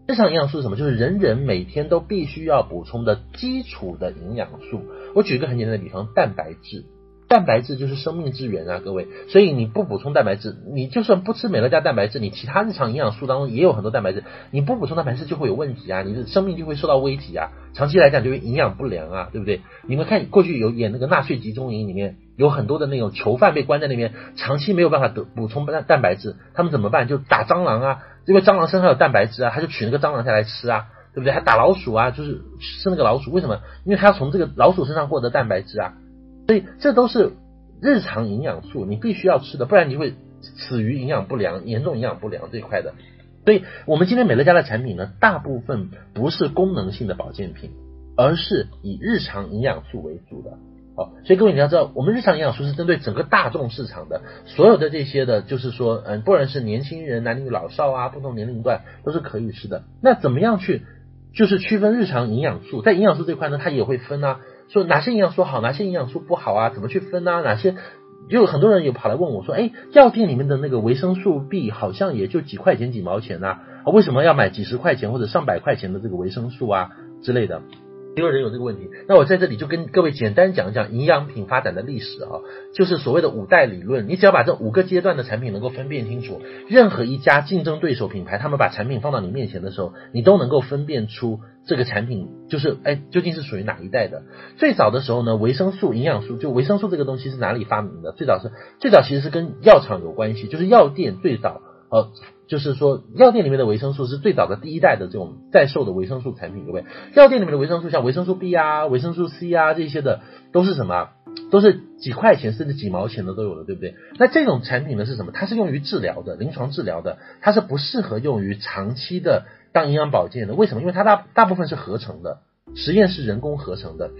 日常营养素是什么？就是人人每天都必须要补充的基础的营养素。我举一个很简单的比方，蛋白质。蛋白质就是生命之源啊，各位。所以你不补充蛋白质，你就算不吃美乐家蛋白质，你其他日常营养素当中也有很多蛋白质，你不补充蛋白质就会有问题啊，你的生命就会受到危及啊，长期来讲就会营养不良啊，对不对？你们看过去有演那个纳粹集中营里面有很多的那种囚犯被关在那边，长期没有办法得补充蛋蛋白质，他们怎么办？就打蟑螂啊，因为蟑螂身上有蛋白质啊，他就取那个蟑螂下来吃啊，对不对？还打老鼠啊，就是吃那个老鼠，为什么？因为他要从这个老鼠身上获得蛋白质啊。所以这都是日常营养素，你必须要吃的，不然你会死于营养不良、严重营养不良这一块的。所以我们今天美乐家的产品呢，大部分不是功能性的保健品，而是以日常营养素为主的。好，所以各位你要知道，我们日常营养素是针对整个大众市场的，所有的这些的，就是说，嗯，不管是年轻人、男女老少啊，不同年龄段都是可以吃的。那怎么样去，就是区分日常营养素？在营养素这块呢，它也会分啊。说哪些营养素好，哪些营养素不好啊？怎么去分啊？哪些就很多人有跑来问我说，哎，药店里面的那个维生素 B 好像也就几块钱几毛钱呐，啊，为什么要买几十块钱或者上百块钱的这个维生素啊之类的？也有人有这个问题，那我在这里就跟各位简单讲一讲营养品发展的历史啊，就是所谓的五代理论。你只要把这五个阶段的产品能够分辨清楚，任何一家竞争对手品牌，他们把产品放到你面前的时候，你都能够分辨出这个产品就是哎究竟是属于哪一代的。最早的时候呢，维生素、营养素，就维生素这个东西是哪里发明的？最早是最早其实是跟药厂有关系，就是药店最早呃。就是说，药店里面的维生素是最早的第一代的这种在售的维生素产品，各位。药店里面的维生素，像维生素 B 啊、维生素 C 啊这些的，都是什么？都是几块钱甚至几毛钱的都有了，对不对？那这种产品呢是什么？它是用于治疗的，临床治疗的，它是不适合用于长期的当营养保健的。为什么？因为它大大部分是合成的，实验室人工合成的。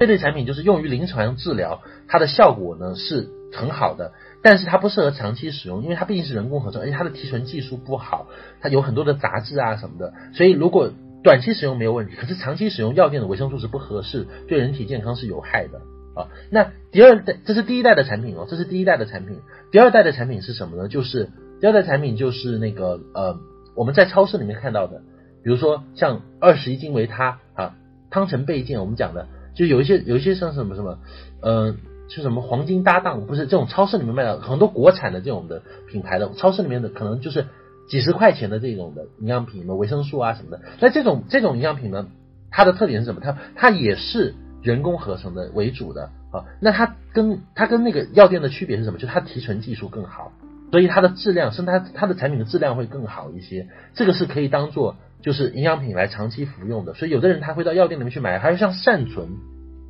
这类产品就是用于临床治疗，它的效果呢是很好的。但是它不适合长期使用，因为它毕竟是人工合成，而且它的提纯技术不好，它有很多的杂质啊什么的。所以如果短期使用没有问题，可是长期使用药店的维生素是不合适，对人体健康是有害的啊。那第二代，这是第一代的产品哦，这是第一代的产品。第二代的产品是什么呢？就是第二代产品就是那个呃，我们在超市里面看到的，比如说像二十一金维他啊，汤臣倍健，我们讲的就有一些有一些像什么什么呃。是什么黄金搭档？不是这种超市里面卖的很多国产的这种的品牌的，超市里面的可能就是几十块钱的这种的营养品，什么维生素啊什么的。那这种这种营养品呢，它的特点是什么？它它也是人工合成的为主的啊。那它跟它跟那个药店的区别是什么？就它提纯技术更好，所以它的质量，甚至它它的产品的质量会更好一些。这个是可以当做就是营养品来长期服用的。所以有的人他会到药店里面去买，还有像善存。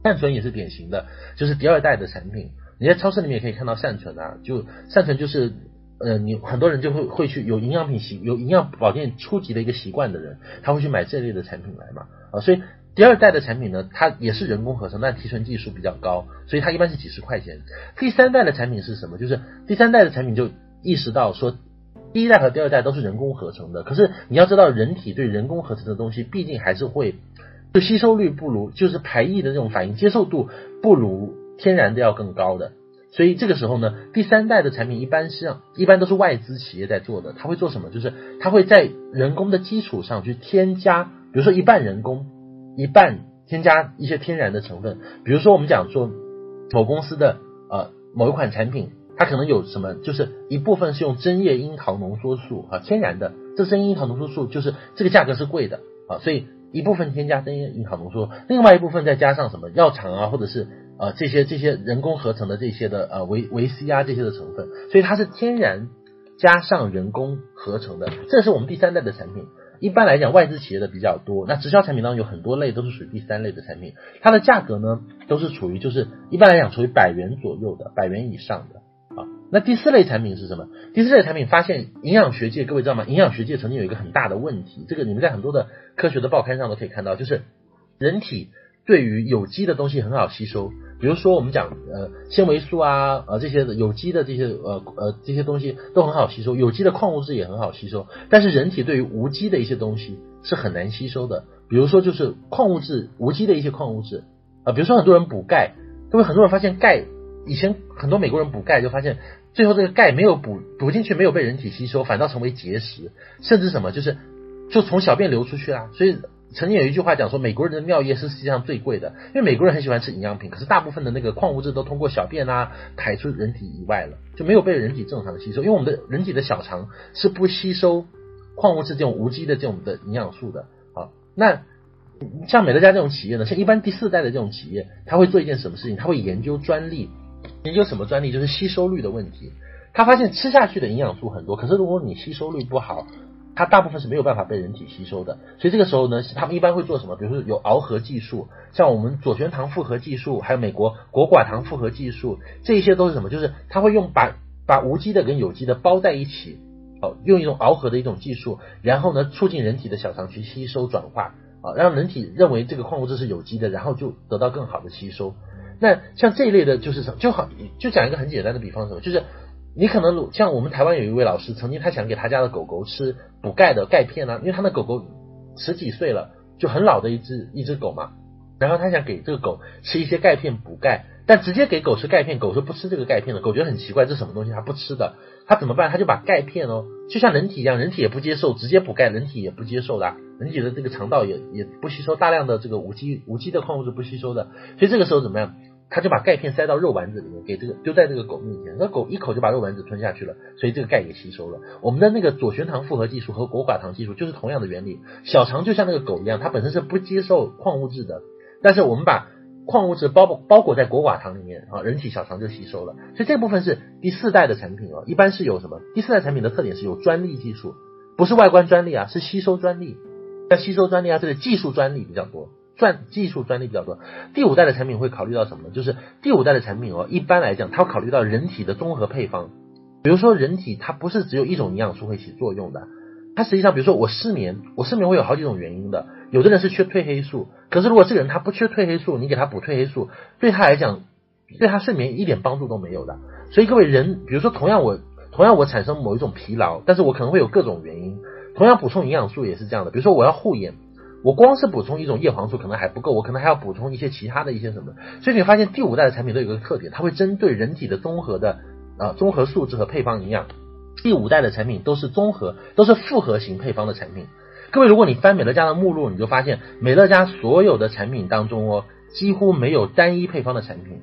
善存也是典型的，就是第二代的产品。你在超市里面也可以看到善存啊，就善存就是，呃，你很多人就会会去有营养品习有营养保健初级的一个习惯的人，他会去买这类的产品来嘛啊，所以第二代的产品呢，它也是人工合成，但提纯技术比较高，所以它一般是几十块钱。第三代的产品是什么？就是第三代的产品就意识到说，第一代和第二代都是人工合成的，可是你要知道，人体对人工合成的东西毕竟还是会。就吸收率不如，就是排异的这种反应接受度不如天然的要更高的，所以这个时候呢，第三代的产品一般是一般都是外资企业在做的，他会做什么？就是他会在人工的基础上去添加，比如说一半人工，一半添加一些天然的成分，比如说我们讲说某公司的呃某一款产品，它可能有什么，就是一部分是用针叶樱桃浓缩素啊，天然的，这针叶樱桃浓缩素就是这个价格是贵的啊，所以。一部分添加针叶樱桃浓缩，另外一部分再加上什么药厂啊，或者是呃这些这些人工合成的这些的呃维维 C 啊这些的成分，所以它是天然加上人工合成的，这是我们第三代的产品。一般来讲，外资企业的比较多，那直销产品当中有很多类都是属于第三类的产品，它的价格呢都是处于就是一般来讲处于百元左右的，百元以上的。那第四类产品是什么？第四类产品发现营养学界，各位知道吗？营养学界曾经有一个很大的问题，这个你们在很多的科学的报刊上都可以看到，就是人体对于有机的东西很好吸收，比如说我们讲呃纤维素啊，呃这些有机的这些呃呃这些东西都很好吸收，有机的矿物质也很好吸收，但是人体对于无机的一些东西是很难吸收的，比如说就是矿物质无机的一些矿物质啊，比如说很多人补钙，各位很多人发现钙，以前很多美国人补钙就发现。最后这个钙没有补补进去，没有被人体吸收，反倒成为结石，甚至什么就是就从小便流出去啦。所以曾经有一句话讲说，美国人的尿液是世界上最贵的，因为美国人很喜欢吃营养品，可是大部分的那个矿物质都通过小便啊排出人体以外了，就没有被人体正常的吸收，因为我们的人体的小肠是不吸收矿物质这种无机的这种的营养素的。好，那像美乐家这种企业呢，像一般第四代的这种企业，他会做一件什么事情？他会研究专利，研究什么专利？就是吸收率的问题。他发现吃下去的营养素很多，可是如果你吸收率不好，它大部分是没有办法被人体吸收的。所以这个时候呢，他们一般会做什么？比如说有螯合技术，像我们左旋糖复合技术，还有美国果寡糖复合技术，这一些都是什么？就是他会用把把无机的跟有机的包在一起，哦，用一种螯合的一种技术，然后呢，促进人体的小肠去吸收转化，啊，让人体认为这个矿物质是有机的，然后就得到更好的吸收。那像这一类的，就是什么？就好，就讲一个很简单的比方，什么？就是。你可能像我们台湾有一位老师，曾经他想给他家的狗狗吃补钙的钙片啊，因为他的狗狗十几岁了，就很老的一只一只狗嘛，然后他想给这个狗吃一些钙片补钙，但直接给狗吃钙片，狗是不吃这个钙片的，狗觉得很奇怪，这什么东西它不吃的，他怎么办？他就把钙片哦，就像人体一样，人体也不接受，直接补钙，人体也不接受的，人体的这个肠道也也不吸收大量的这个无机无机的矿物质不吸收的，所以这个时候怎么样？他就把钙片塞到肉丸子里面，给这个丢在这个狗面前，那狗一口就把肉丸子吞下去了，所以这个钙也吸收了。我们的那个左旋糖复合技术和果寡糖技术就是同样的原理。小肠就像那个狗一样，它本身是不接受矿物质的，但是我们把矿物质包包裹在果寡糖里面啊，人体小肠就吸收了。所以这部分是第四代的产品哦，一般是有什么？第四代产品的特点是有专利技术，不是外观专利啊，是吸收专利。那吸收专利啊，这个技术专利比较多。专技术专利比较多，第五代的产品会考虑到什么呢？就是第五代的产品哦，一般来讲，它会考虑到人体的综合配方。比如说，人体它不是只有一种营养素会起作用的，它实际上，比如说我失眠，我失眠会有好几种原因的。有的人是缺褪黑素，可是如果这个人他不缺褪黑素，你给他补褪黑素，对他来讲，对他睡眠一点帮助都没有的。所以各位人，比如说同样我同样我产生某一种疲劳，但是我可能会有各种原因，同样补充营养素也是这样的。比如说我要护眼。我光是补充一种叶黄素可能还不够，我可能还要补充一些其他的一些什么。所以你发现第五代的产品都有一个特点，它会针对人体的综合的啊综合素质和配方营养。第五代的产品都是综合，都是复合型配方的产品。各位，如果你翻美乐家的目录，你就发现美乐家所有的产品当中哦，几乎没有单一配方的产品。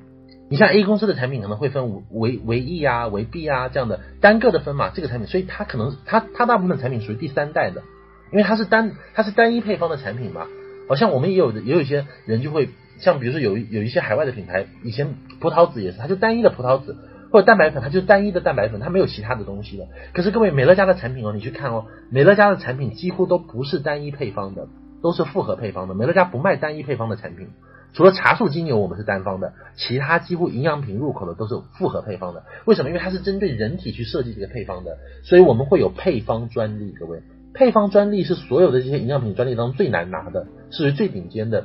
你像 A 公司的产品可能会分维维 E 啊、维 B 啊这样的单个的分嘛，这个产品，所以它可能它它大部分产品属于第三代的。因为它是单它是单一配方的产品嘛，好像我们也有的也有一些人就会像比如说有有一些海外的品牌，以前葡萄籽也是，它就单一的葡萄籽或者蛋白粉，它就是单一的蛋白粉，它没有其他的东西的。可是各位美乐家的产品哦，你去看哦，美乐家的产品几乎都不是单一配方的，都是复合配方的。美乐家不卖单一配方的产品，除了茶树精油我们是单方的，其他几乎营养品入口的都是复合配方的。为什么？因为它是针对人体去设计这个配方的，所以我们会有配方专利，各位。配方专利是所有的这些营养品专利当中最难拿的，是最顶尖的。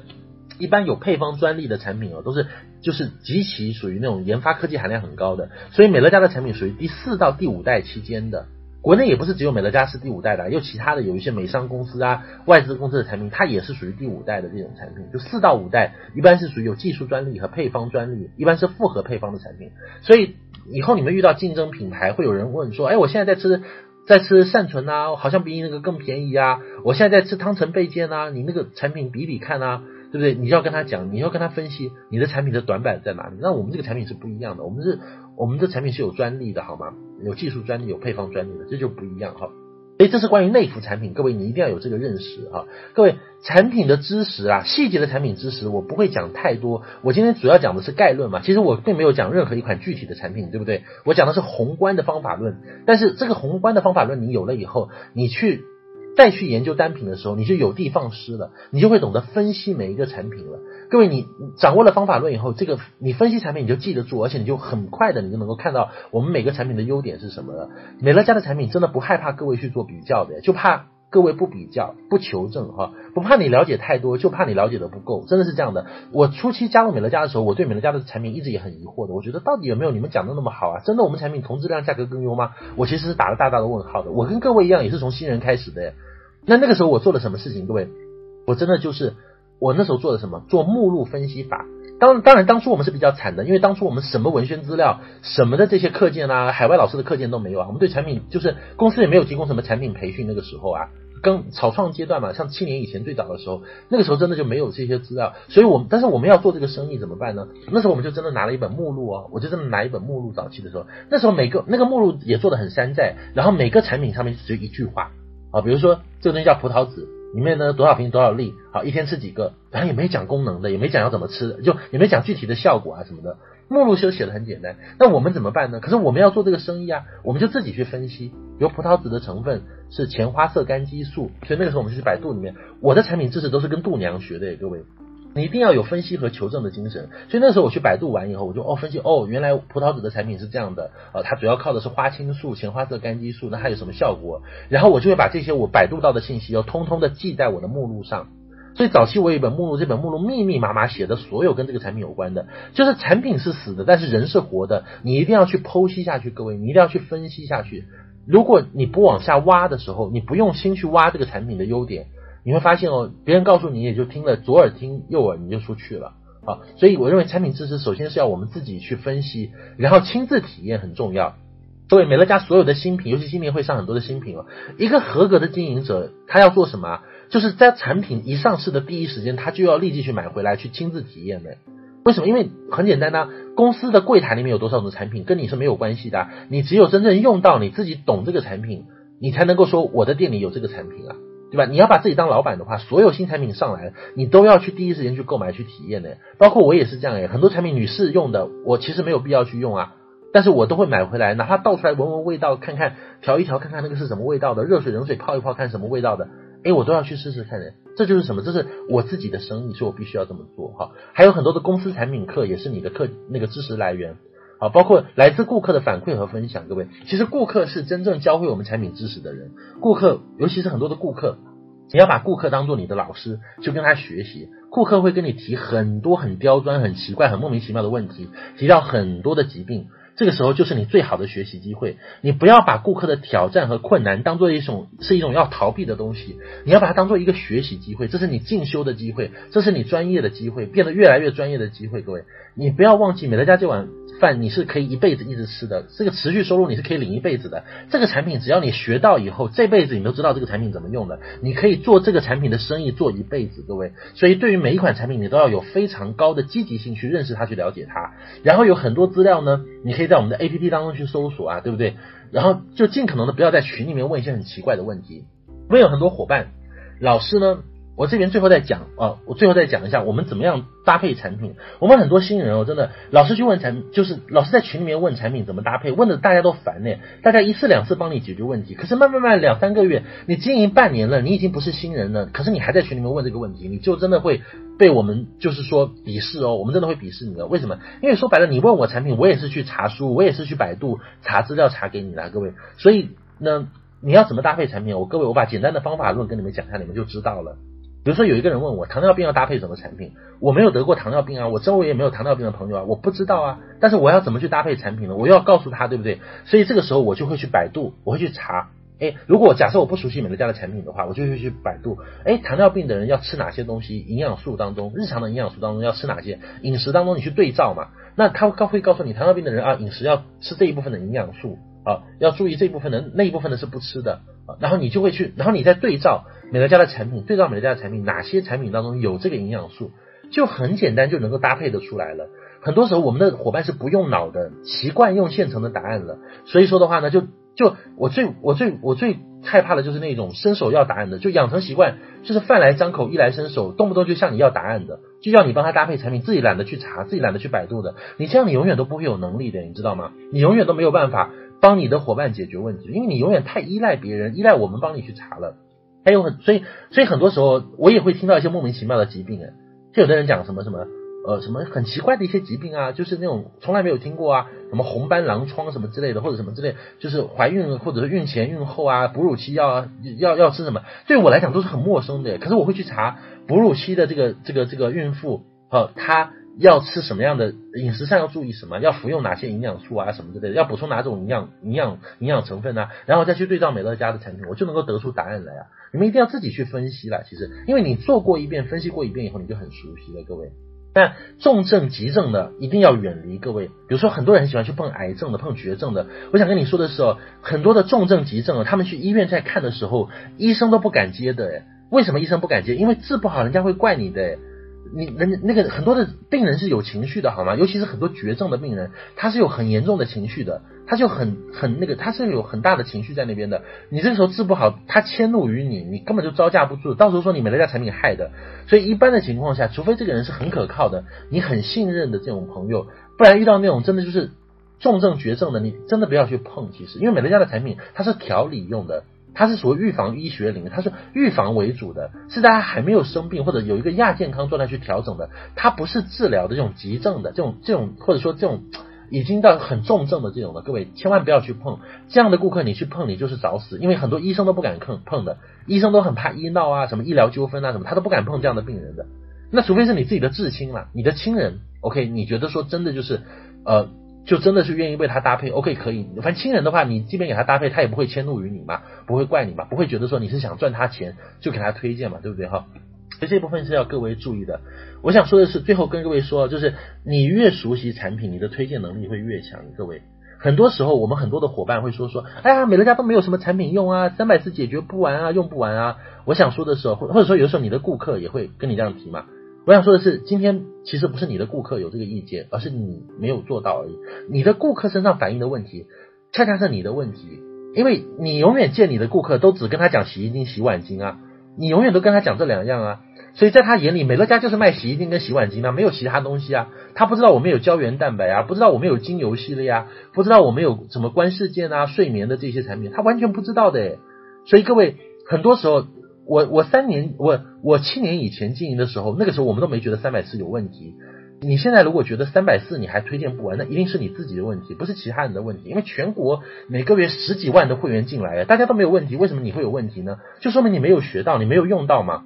一般有配方专利的产品哦，都是就是极其属于那种研发科技含量很高的。所以美乐家的产品属于第四到第五代期间的。国内也不是只有美乐家是第五代的，有其他的有一些美商公司啊、外资公司的产品，它也是属于第五代的这种产品。就四到五代一般是属于有技术专利和配方专利，一般是复合配方的产品。所以以后你们遇到竞争品牌，会有人问说：“哎，我现在在吃。”在吃善存啊，好像比你那个更便宜啊！我现在在吃汤臣倍健啊，你那个产品比比看啊，对不对？你要跟他讲，你要跟他分析你的产品的短板在哪里。那我们这个产品是不一样的，我们是我们的产品是有专利的，好吗？有技术专利，有配方专利的，这就不一样哈。所以这是关于内服产品，各位你一定要有这个认识啊！各位产品的知识啊，细节的产品知识我不会讲太多。我今天主要讲的是概论嘛，其实我并没有讲任何一款具体的产品，对不对？我讲的是宏观的方法论。但是这个宏观的方法论你有了以后，你去。再去研究单品的时候，你就有的放矢了，你就会懂得分析每一个产品了。各位，你掌握了方法论以后，这个你分析产品你就记得住，而且你就很快的你就能够看到我们每个产品的优点是什么了。美乐家的产品真的不害怕各位去做比较的，就怕各位不比较、不求证哈，不怕你了解太多，就怕你了解的不够，真的是这样的。我初期加入美乐家的时候，我对美乐家的产品一直也很疑惑的，我觉得到底有没有你们讲的那么好啊？真的我们产品同质量价格更优吗？我其实是打了大大的问号的。我跟各位一样，也是从新人开始的。那那个时候我做了什么事情？各位，我真的就是我那时候做的什么？做目录分析法。当当然，当初我们是比较惨的，因为当初我们什么文宣资料、什么的这些课件啊，海外老师的课件都没有啊。我们对产品就是公司也没有提供什么产品培训，那个时候啊，刚草创阶段嘛，像七年以前最早的时候，那个时候真的就没有这些资料，所以我们但是我们要做这个生意怎么办呢？那时候我们就真的拿了一本目录哦，我就真的拿一本目录，早期的时候，那时候每个那个目录也做的很山寨，然后每个产品上面只有一句话啊，比如说这个东西叫葡萄籽，里面呢多少瓶多少粒，好，一天吃几个，然后也没讲功能的，也没讲要怎么吃的，就也没讲具体的效果啊什么的。目录就写的很简单，那我们怎么办呢？可是我们要做这个生意啊，我们就自己去分析。有葡萄籽的成分是前花色苷激素，所以那个时候我们就去百度里面，我的产品知识都是跟度娘学的，各位，你一定要有分析和求证的精神。所以那时候我去百度完以后，我就哦分析哦，原来葡萄籽的产品是这样的，呃，它主要靠的是花青素、前花色苷基素，那它有什么效果？然后我就会把这些我百度到的信息，要通通的记在我的目录上。所以早期我有一本目录，这本目录密密麻麻写的所有跟这个产品有关的，就是产品是死的，但是人是活的，你一定要去剖析下去，各位，你一定要去分析下去。如果你不往下挖的时候，你不用心去挖这个产品的优点，你会发现哦，别人告诉你也就听了左耳听右耳你就出去了啊。所以我认为产品知识首先是要我们自己去分析，然后亲自体验很重要。各位，美乐家所有的新品，尤其今年会上很多的新品哦，一个合格的经营者他要做什么？就是在产品一上市的第一时间，他就要立即去买回来，去亲自体验的。为什么？因为很简单呐，公司的柜台里面有多少种产品，跟你是没有关系的。你只有真正用到，你自己懂这个产品，你才能够说我的店里有这个产品啊，对吧？你要把自己当老板的话，所有新产品上来，你都要去第一时间去购买、去体验的。包括我也是这样诶，很多产品女士用的，我其实没有必要去用啊，但是我都会买回来，哪怕倒出来闻闻味道，看看调一调，看看那个是什么味道的，热水冷水泡一泡，看什么味道的。哎，我都要去试试看的，这就是什么？这是我自己的生意，所以我必须要这么做哈。还有很多的公司产品课也是你的课那个知识来源，好，包括来自顾客的反馈和分享。各位，其实顾客是真正教会我们产品知识的人。顾客，尤其是很多的顾客，你要把顾客当做你的老师，去跟他学习。顾客会跟你提很多很刁钻、很奇怪、很莫名其妙的问题，提到很多的疾病。这个时候就是你最好的学习机会，你不要把顾客的挑战和困难当做一种是一种要逃避的东西，你要把它当做一个学习机会，这是你进修的机会，这是你专业的机会，变得越来越专业的机会。各位，你不要忘记美乐家这碗饭你是可以一辈子一直吃的，这个持续收入你是可以领一辈子的。这个产品只要你学到以后，这辈子你都知道这个产品怎么用的，你可以做这个产品的生意做一辈子。各位，所以对于每一款产品，你都要有非常高的积极性去认识它，去了解它。然后有很多资料呢，你可以在我们的 APP 当中去搜索啊，对不对？然后就尽可能的不要在群里面问一些很奇怪的问题。我们有很多伙伴，老师呢。我这边最后再讲啊，我最后再讲一下我们怎么样搭配产品。我们很多新人哦，真的老是去问产，就是老是在群里面问产品怎么搭配，问的大家都烦呢。大家一次两次帮你解决问题，可是慢慢慢两三个月，你经营半年了，你已经不是新人了，可是你还在群里面问这个问题，你就真的会被我们就是说鄙视哦，我们真的会鄙视你的。为什么？因为说白了，你问我产品，我也是去查书，我也是去百度查资料查给你的，各位。所以呢，你要怎么搭配产品？我各位，我把简单的方法论跟你们讲一下，你们就知道了。比如说有一个人问我糖尿病要搭配什么产品，我没有得过糖尿病啊，我周围也没有糖尿病的朋友啊，我不知道啊。但是我要怎么去搭配产品呢？我要告诉他，对不对？所以这个时候我就会去百度，我会去查。哎，如果假设我不熟悉美乐家的产品的话，我就会去百度。哎，糖尿病的人要吃哪些东西？营养素当中，日常的营养素当中要吃哪些？饮食当中你去对照嘛。那他告会告诉你，糖尿病的人啊，饮食要吃这一部分的营养素。啊，要注意这一部分的，那一部分的是不吃的啊。然后你就会去，然后你再对照美乐家的产品，对照美乐家的产品，哪些产品当中有这个营养素，就很简单就能够搭配得出来了。很多时候我们的伙伴是不用脑的，习惯用现成的答案了。所以说的话呢，就就我最我最我最害怕的就是那种伸手要答案的，就养成习惯，就是饭来张口，衣来伸手，动不动就向你要答案的，就要你帮他搭配产品，自己懒得去查，自己懒得去百度的。你这样你永远都不会有能力的，你知道吗？你永远都没有办法。帮你的伙伴解决问题，因为你永远太依赖别人，依赖我们帮你去查了。还有很，所以所以很多时候我也会听到一些莫名其妙的疾病，就有的人讲什么什么呃什么很奇怪的一些疾病啊，就是那种从来没有听过啊，什么红斑狼疮什么之类的，或者什么之类，就是怀孕或者是孕前孕后啊，哺乳期要要要吃什么，对我来讲都是很陌生的。可是我会去查哺乳期的这个这个这个孕妇，呃，她。要吃什么样的饮食上要注意什么？要服用哪些营养素啊什么之类的？要补充哪种营养营养营养成分呢、啊？然后再去对照美乐家的产品，我就能够得出答案来啊！你们一定要自己去分析啦。其实，因为你做过一遍，分析过一遍以后，你就很熟悉了。各位，但重症急症的一定要远离各位。比如说很多人喜欢去碰癌症的、碰绝症的。我想跟你说的是哦，很多的重症急症，他们去医院在看的时候，医生都不敢接的。诶，为什么医生不敢接？因为治不好，人家会怪你的。你人那个很多的病人是有情绪的，好吗？尤其是很多绝症的病人，他是有很严重的情绪的，他就很很那个，他是有很大的情绪在那边的。你这个时候治不好，他迁怒于你，你根本就招架不住，到时候说你美乐家产品害的。所以一般的情况下，除非这个人是很可靠的，你很信任的这种朋友，不然遇到那种真的就是重症绝症的，你真的不要去碰。其实，因为美乐家的产品它是调理用的。它是属于预防医学领域，它是预防为主的，是大家还没有生病或者有一个亚健康状态去调整的，它不是治疗的这种急症的这种这种或者说这种已经到很重症的这种的，各位千万不要去碰这样的顾客，你去碰你就是找死，因为很多医生都不敢碰碰的，医生都很怕医闹啊，什么医疗纠纷啊什么，他都不敢碰这样的病人的，那除非是你自己的至亲嘛，你的亲人，OK，你觉得说真的就是呃。就真的是愿意为他搭配，OK 可以。反正亲人的话，你即便给他搭配，他也不会迁怒于你嘛，不会怪你嘛，不会觉得说你是想赚他钱就给他推荐嘛，对不对哈？所以这部分是要各位注意的。我想说的是，最后跟各位说，就是你越熟悉产品，你的推荐能力会越强。各位，很多时候我们很多的伙伴会说说，哎呀，美乐家都没有什么产品用啊，三百次解决不完啊，用不完啊。我想说的时候，或或者说有的时候你的顾客也会跟你这样提嘛。我想说的是，今天其实不是你的顾客有这个意见，而是你没有做到而已。你的顾客身上反映的问题，恰恰是你的问题，因为你永远见你的顾客都只跟他讲洗衣精、洗碗精啊，你永远都跟他讲这两样啊，所以在他眼里，美乐家就是卖洗衣精跟洗碗精啊，没有其他东西啊。他不知道我们有胶原蛋白啊，不知道我们有精油系列啊，不知道我们有什么观世键啊、睡眠的这些产品，他完全不知道的。所以各位，很多时候。我我三年我我七年以前经营的时候，那个时候我们都没觉得三百四有问题。你现在如果觉得三百四你还推荐不完，那一定是你自己的问题，不是其他人的问题。因为全国每个月十几万的会员进来，大家都没有问题，为什么你会有问题呢？就说明你没有学到，你没有用到嘛。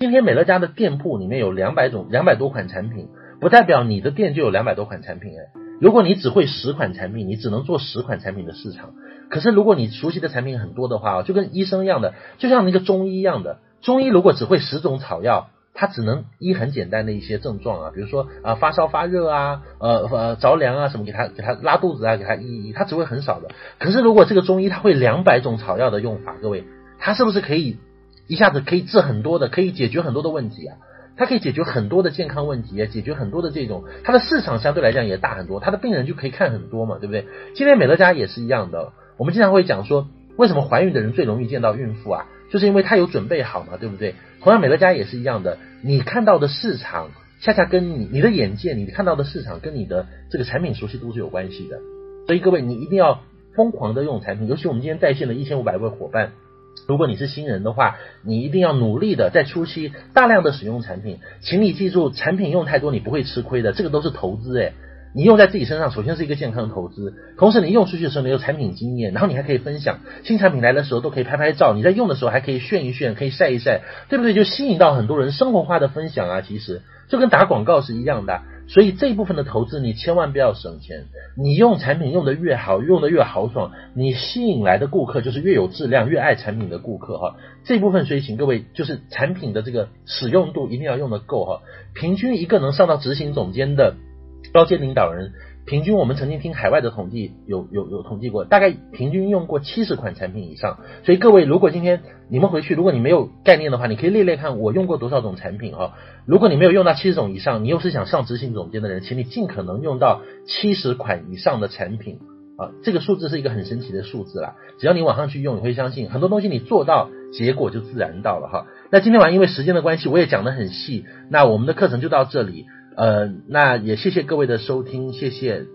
今天美乐家的店铺里面有两百种两百多款产品，不代表你的店就有两百多款产品哎。如果你只会十款产品，你只能做十款产品的市场。可是如果你熟悉的产品很多的话，就跟医生一样的，就像那个中医一样的。中医如果只会十种草药，它只能医很简单的一些症状啊，比如说啊发烧发热啊，呃呃着凉啊什么，给他给他拉肚子啊，给他医一医，它只会很少的。可是如果这个中医它会两百种草药的用法，各位，它是不是可以一下子可以治很多的，可以解决很多的问题啊？它可以解决很多的健康问题啊，解决很多的这种，它的市场相对来讲也大很多，它的病人就可以看很多嘛，对不对？今天美乐家也是一样的，我们经常会讲说，为什么怀孕的人最容易见到孕妇啊？就是因为他有准备好嘛，对不对？同样美乐家也是一样的，你看到的市场恰恰跟你你的眼界，你看到的市场跟你的这个产品熟悉度是有关系的。所以各位，你一定要疯狂的用产品，尤其我们今天在线的一千五百位伙伴，如果你是新人的话，你一定要努力的在初期大量的使用产品。请你记住，产品用太多你不会吃亏的，这个都是投资诶。你用在自己身上，首先是一个健康的投资，同时你用出去的时候，你有产品经验，然后你还可以分享新产品来的时候都可以拍拍照，你在用的时候还可以炫一炫，可以晒一晒，对不对？就吸引到很多人生活化的分享啊，其实就跟打广告是一样的。所以这一部分的投资你千万不要省钱，你用产品用的越好，用的越豪爽，你吸引来的顾客就是越有质量、越爱产品的顾客哈。这部分所以请各位就是产品的这个使用度一定要用的够哈，平均一个能上到执行总监的。高阶领导人平均，我们曾经听海外的统计，有有有统计过，大概平均用过七十款产品以上。所以各位，如果今天你们回去，如果你没有概念的话，你可以列列看我用过多少种产品哈。如果你没有用到七十种以上，你又是想上执行总监的人，请你尽可能用到七十款以上的产品啊。这个数字是一个很神奇的数字啦，只要你往上去用，你会相信很多东西你做到，结果就自然到了哈。那今天晚上因为时间的关系，我也讲得很细，那我们的课程就到这里。呃，那也谢谢各位的收听，谢谢。